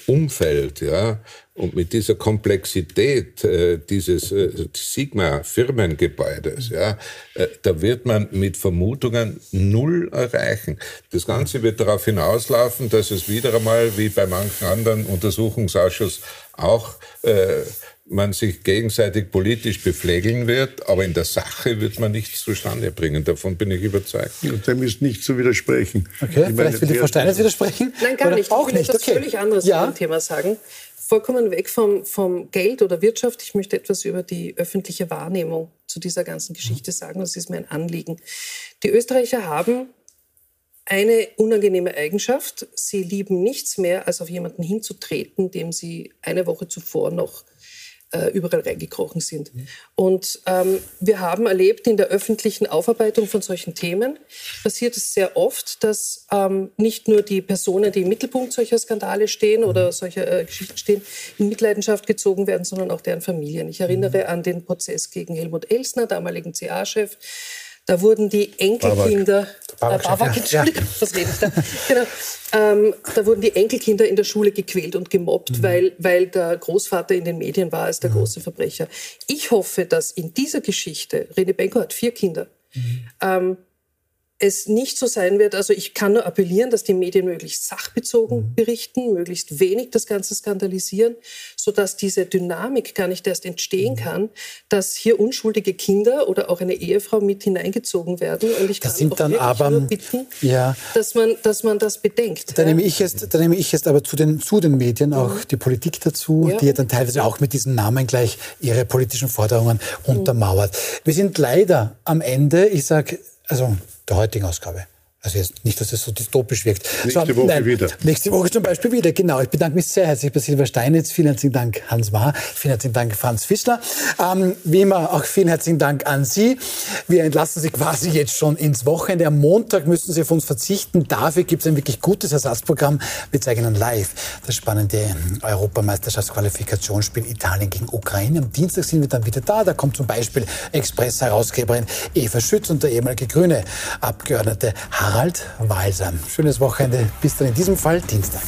Umfeld, ja, und mit dieser Komplexität äh, dieses äh, Sigma-Firmengebäudes, ja, äh, da wird man mit Vermutungen null erreichen. Das Ganze wird darauf hinauslaufen, dass es wieder einmal, wie bei manchen anderen Untersuchungsausschuss auch, äh, man sich gegenseitig politisch beflegeln wird, aber in der Sache wird man nichts zustande bringen. Davon bin ich überzeugt. Ja, dem ist nicht zu widersprechen. Okay, ich vielleicht will die Frau Steiner widersprechen? Nein, gar nicht. Auch ich will nicht. etwas okay. völlig anderes ja. zu dem Thema sagen vollkommen weg vom, vom Geld oder Wirtschaft. Ich möchte etwas über die öffentliche Wahrnehmung zu dieser ganzen Geschichte sagen. Das ist mir ein Anliegen. Die Österreicher haben eine unangenehme Eigenschaft. Sie lieben nichts mehr, als auf jemanden hinzutreten, dem sie eine Woche zuvor noch äh, überall reingekrochen sind. Und ähm, wir haben erlebt in der öffentlichen Aufarbeitung von solchen Themen, passiert es sehr oft, dass ähm, nicht nur die Personen, die im Mittelpunkt solcher Skandale stehen oder solcher äh, Geschichten stehen, in Mitleidenschaft gezogen werden, sondern auch deren Familien. Ich erinnere an den Prozess gegen Helmut Elsner, damaligen CA-Chef, Da wurden die Enkelkinder, Babak. äh, Babak, Ja. Entschuldigung, [LAUGHS] was rede ich da? Genau. Ähm, da wurden die Enkelkinder in der Schule gequält und gemobbt, weil, weil der Großvater in den Medien war als der große Verbrecher. Ich hoffe, dass in dieser Geschichte, Rene Benko hat vier Kinder, ähm, es nicht so sein wird, also ich kann nur appellieren, dass die Medien möglichst sachbezogen berichten, möglichst wenig das Ganze skandalisieren, sodass diese Dynamik gar nicht erst entstehen kann, dass hier unschuldige Kinder oder auch eine Ehefrau mit hineingezogen werden. Und ich Das kann sind auch dann aber- nur bitten, ja. dass, man, dass man das bedenkt. Da ja. nehme ich jetzt, da nehme ich jetzt aber zu den, zu den Medien auch die Politik dazu, Mhm. Ja. die ja dann teilweise auch mit diesen Namen gleich ihre politischen Forderungen untermauert. Wir sind leider am Ende, ich sage, also der heutigen Ausgabe. Also jetzt nicht, dass es so dystopisch wirkt. Nächste so, Woche wieder. Nächste Woche zum Beispiel wieder, genau. Ich bedanke mich sehr herzlich bei Silber Steinitz. Vielen herzlichen Dank, Hans Mahr. Vielen herzlichen Dank, Franz Fischler. Ähm, wie immer auch vielen herzlichen Dank an Sie. Wir entlassen Sie quasi jetzt schon ins Wochenende. Am Montag müssen Sie auf uns verzichten. Dafür gibt es ein wirklich gutes Ersatzprogramm. Wir zeigen Ihnen live das spannende Europameisterschaftsqualifikationsspiel Italien gegen Ukraine. Am Dienstag sind wir dann wieder da. Da kommt zum Beispiel Express-Herausgeberin Eva Schütz und der ehemalige grüne Abgeordnete Harald Walser. Schönes Wochenende. Bis dann in diesem Fall Dienstag.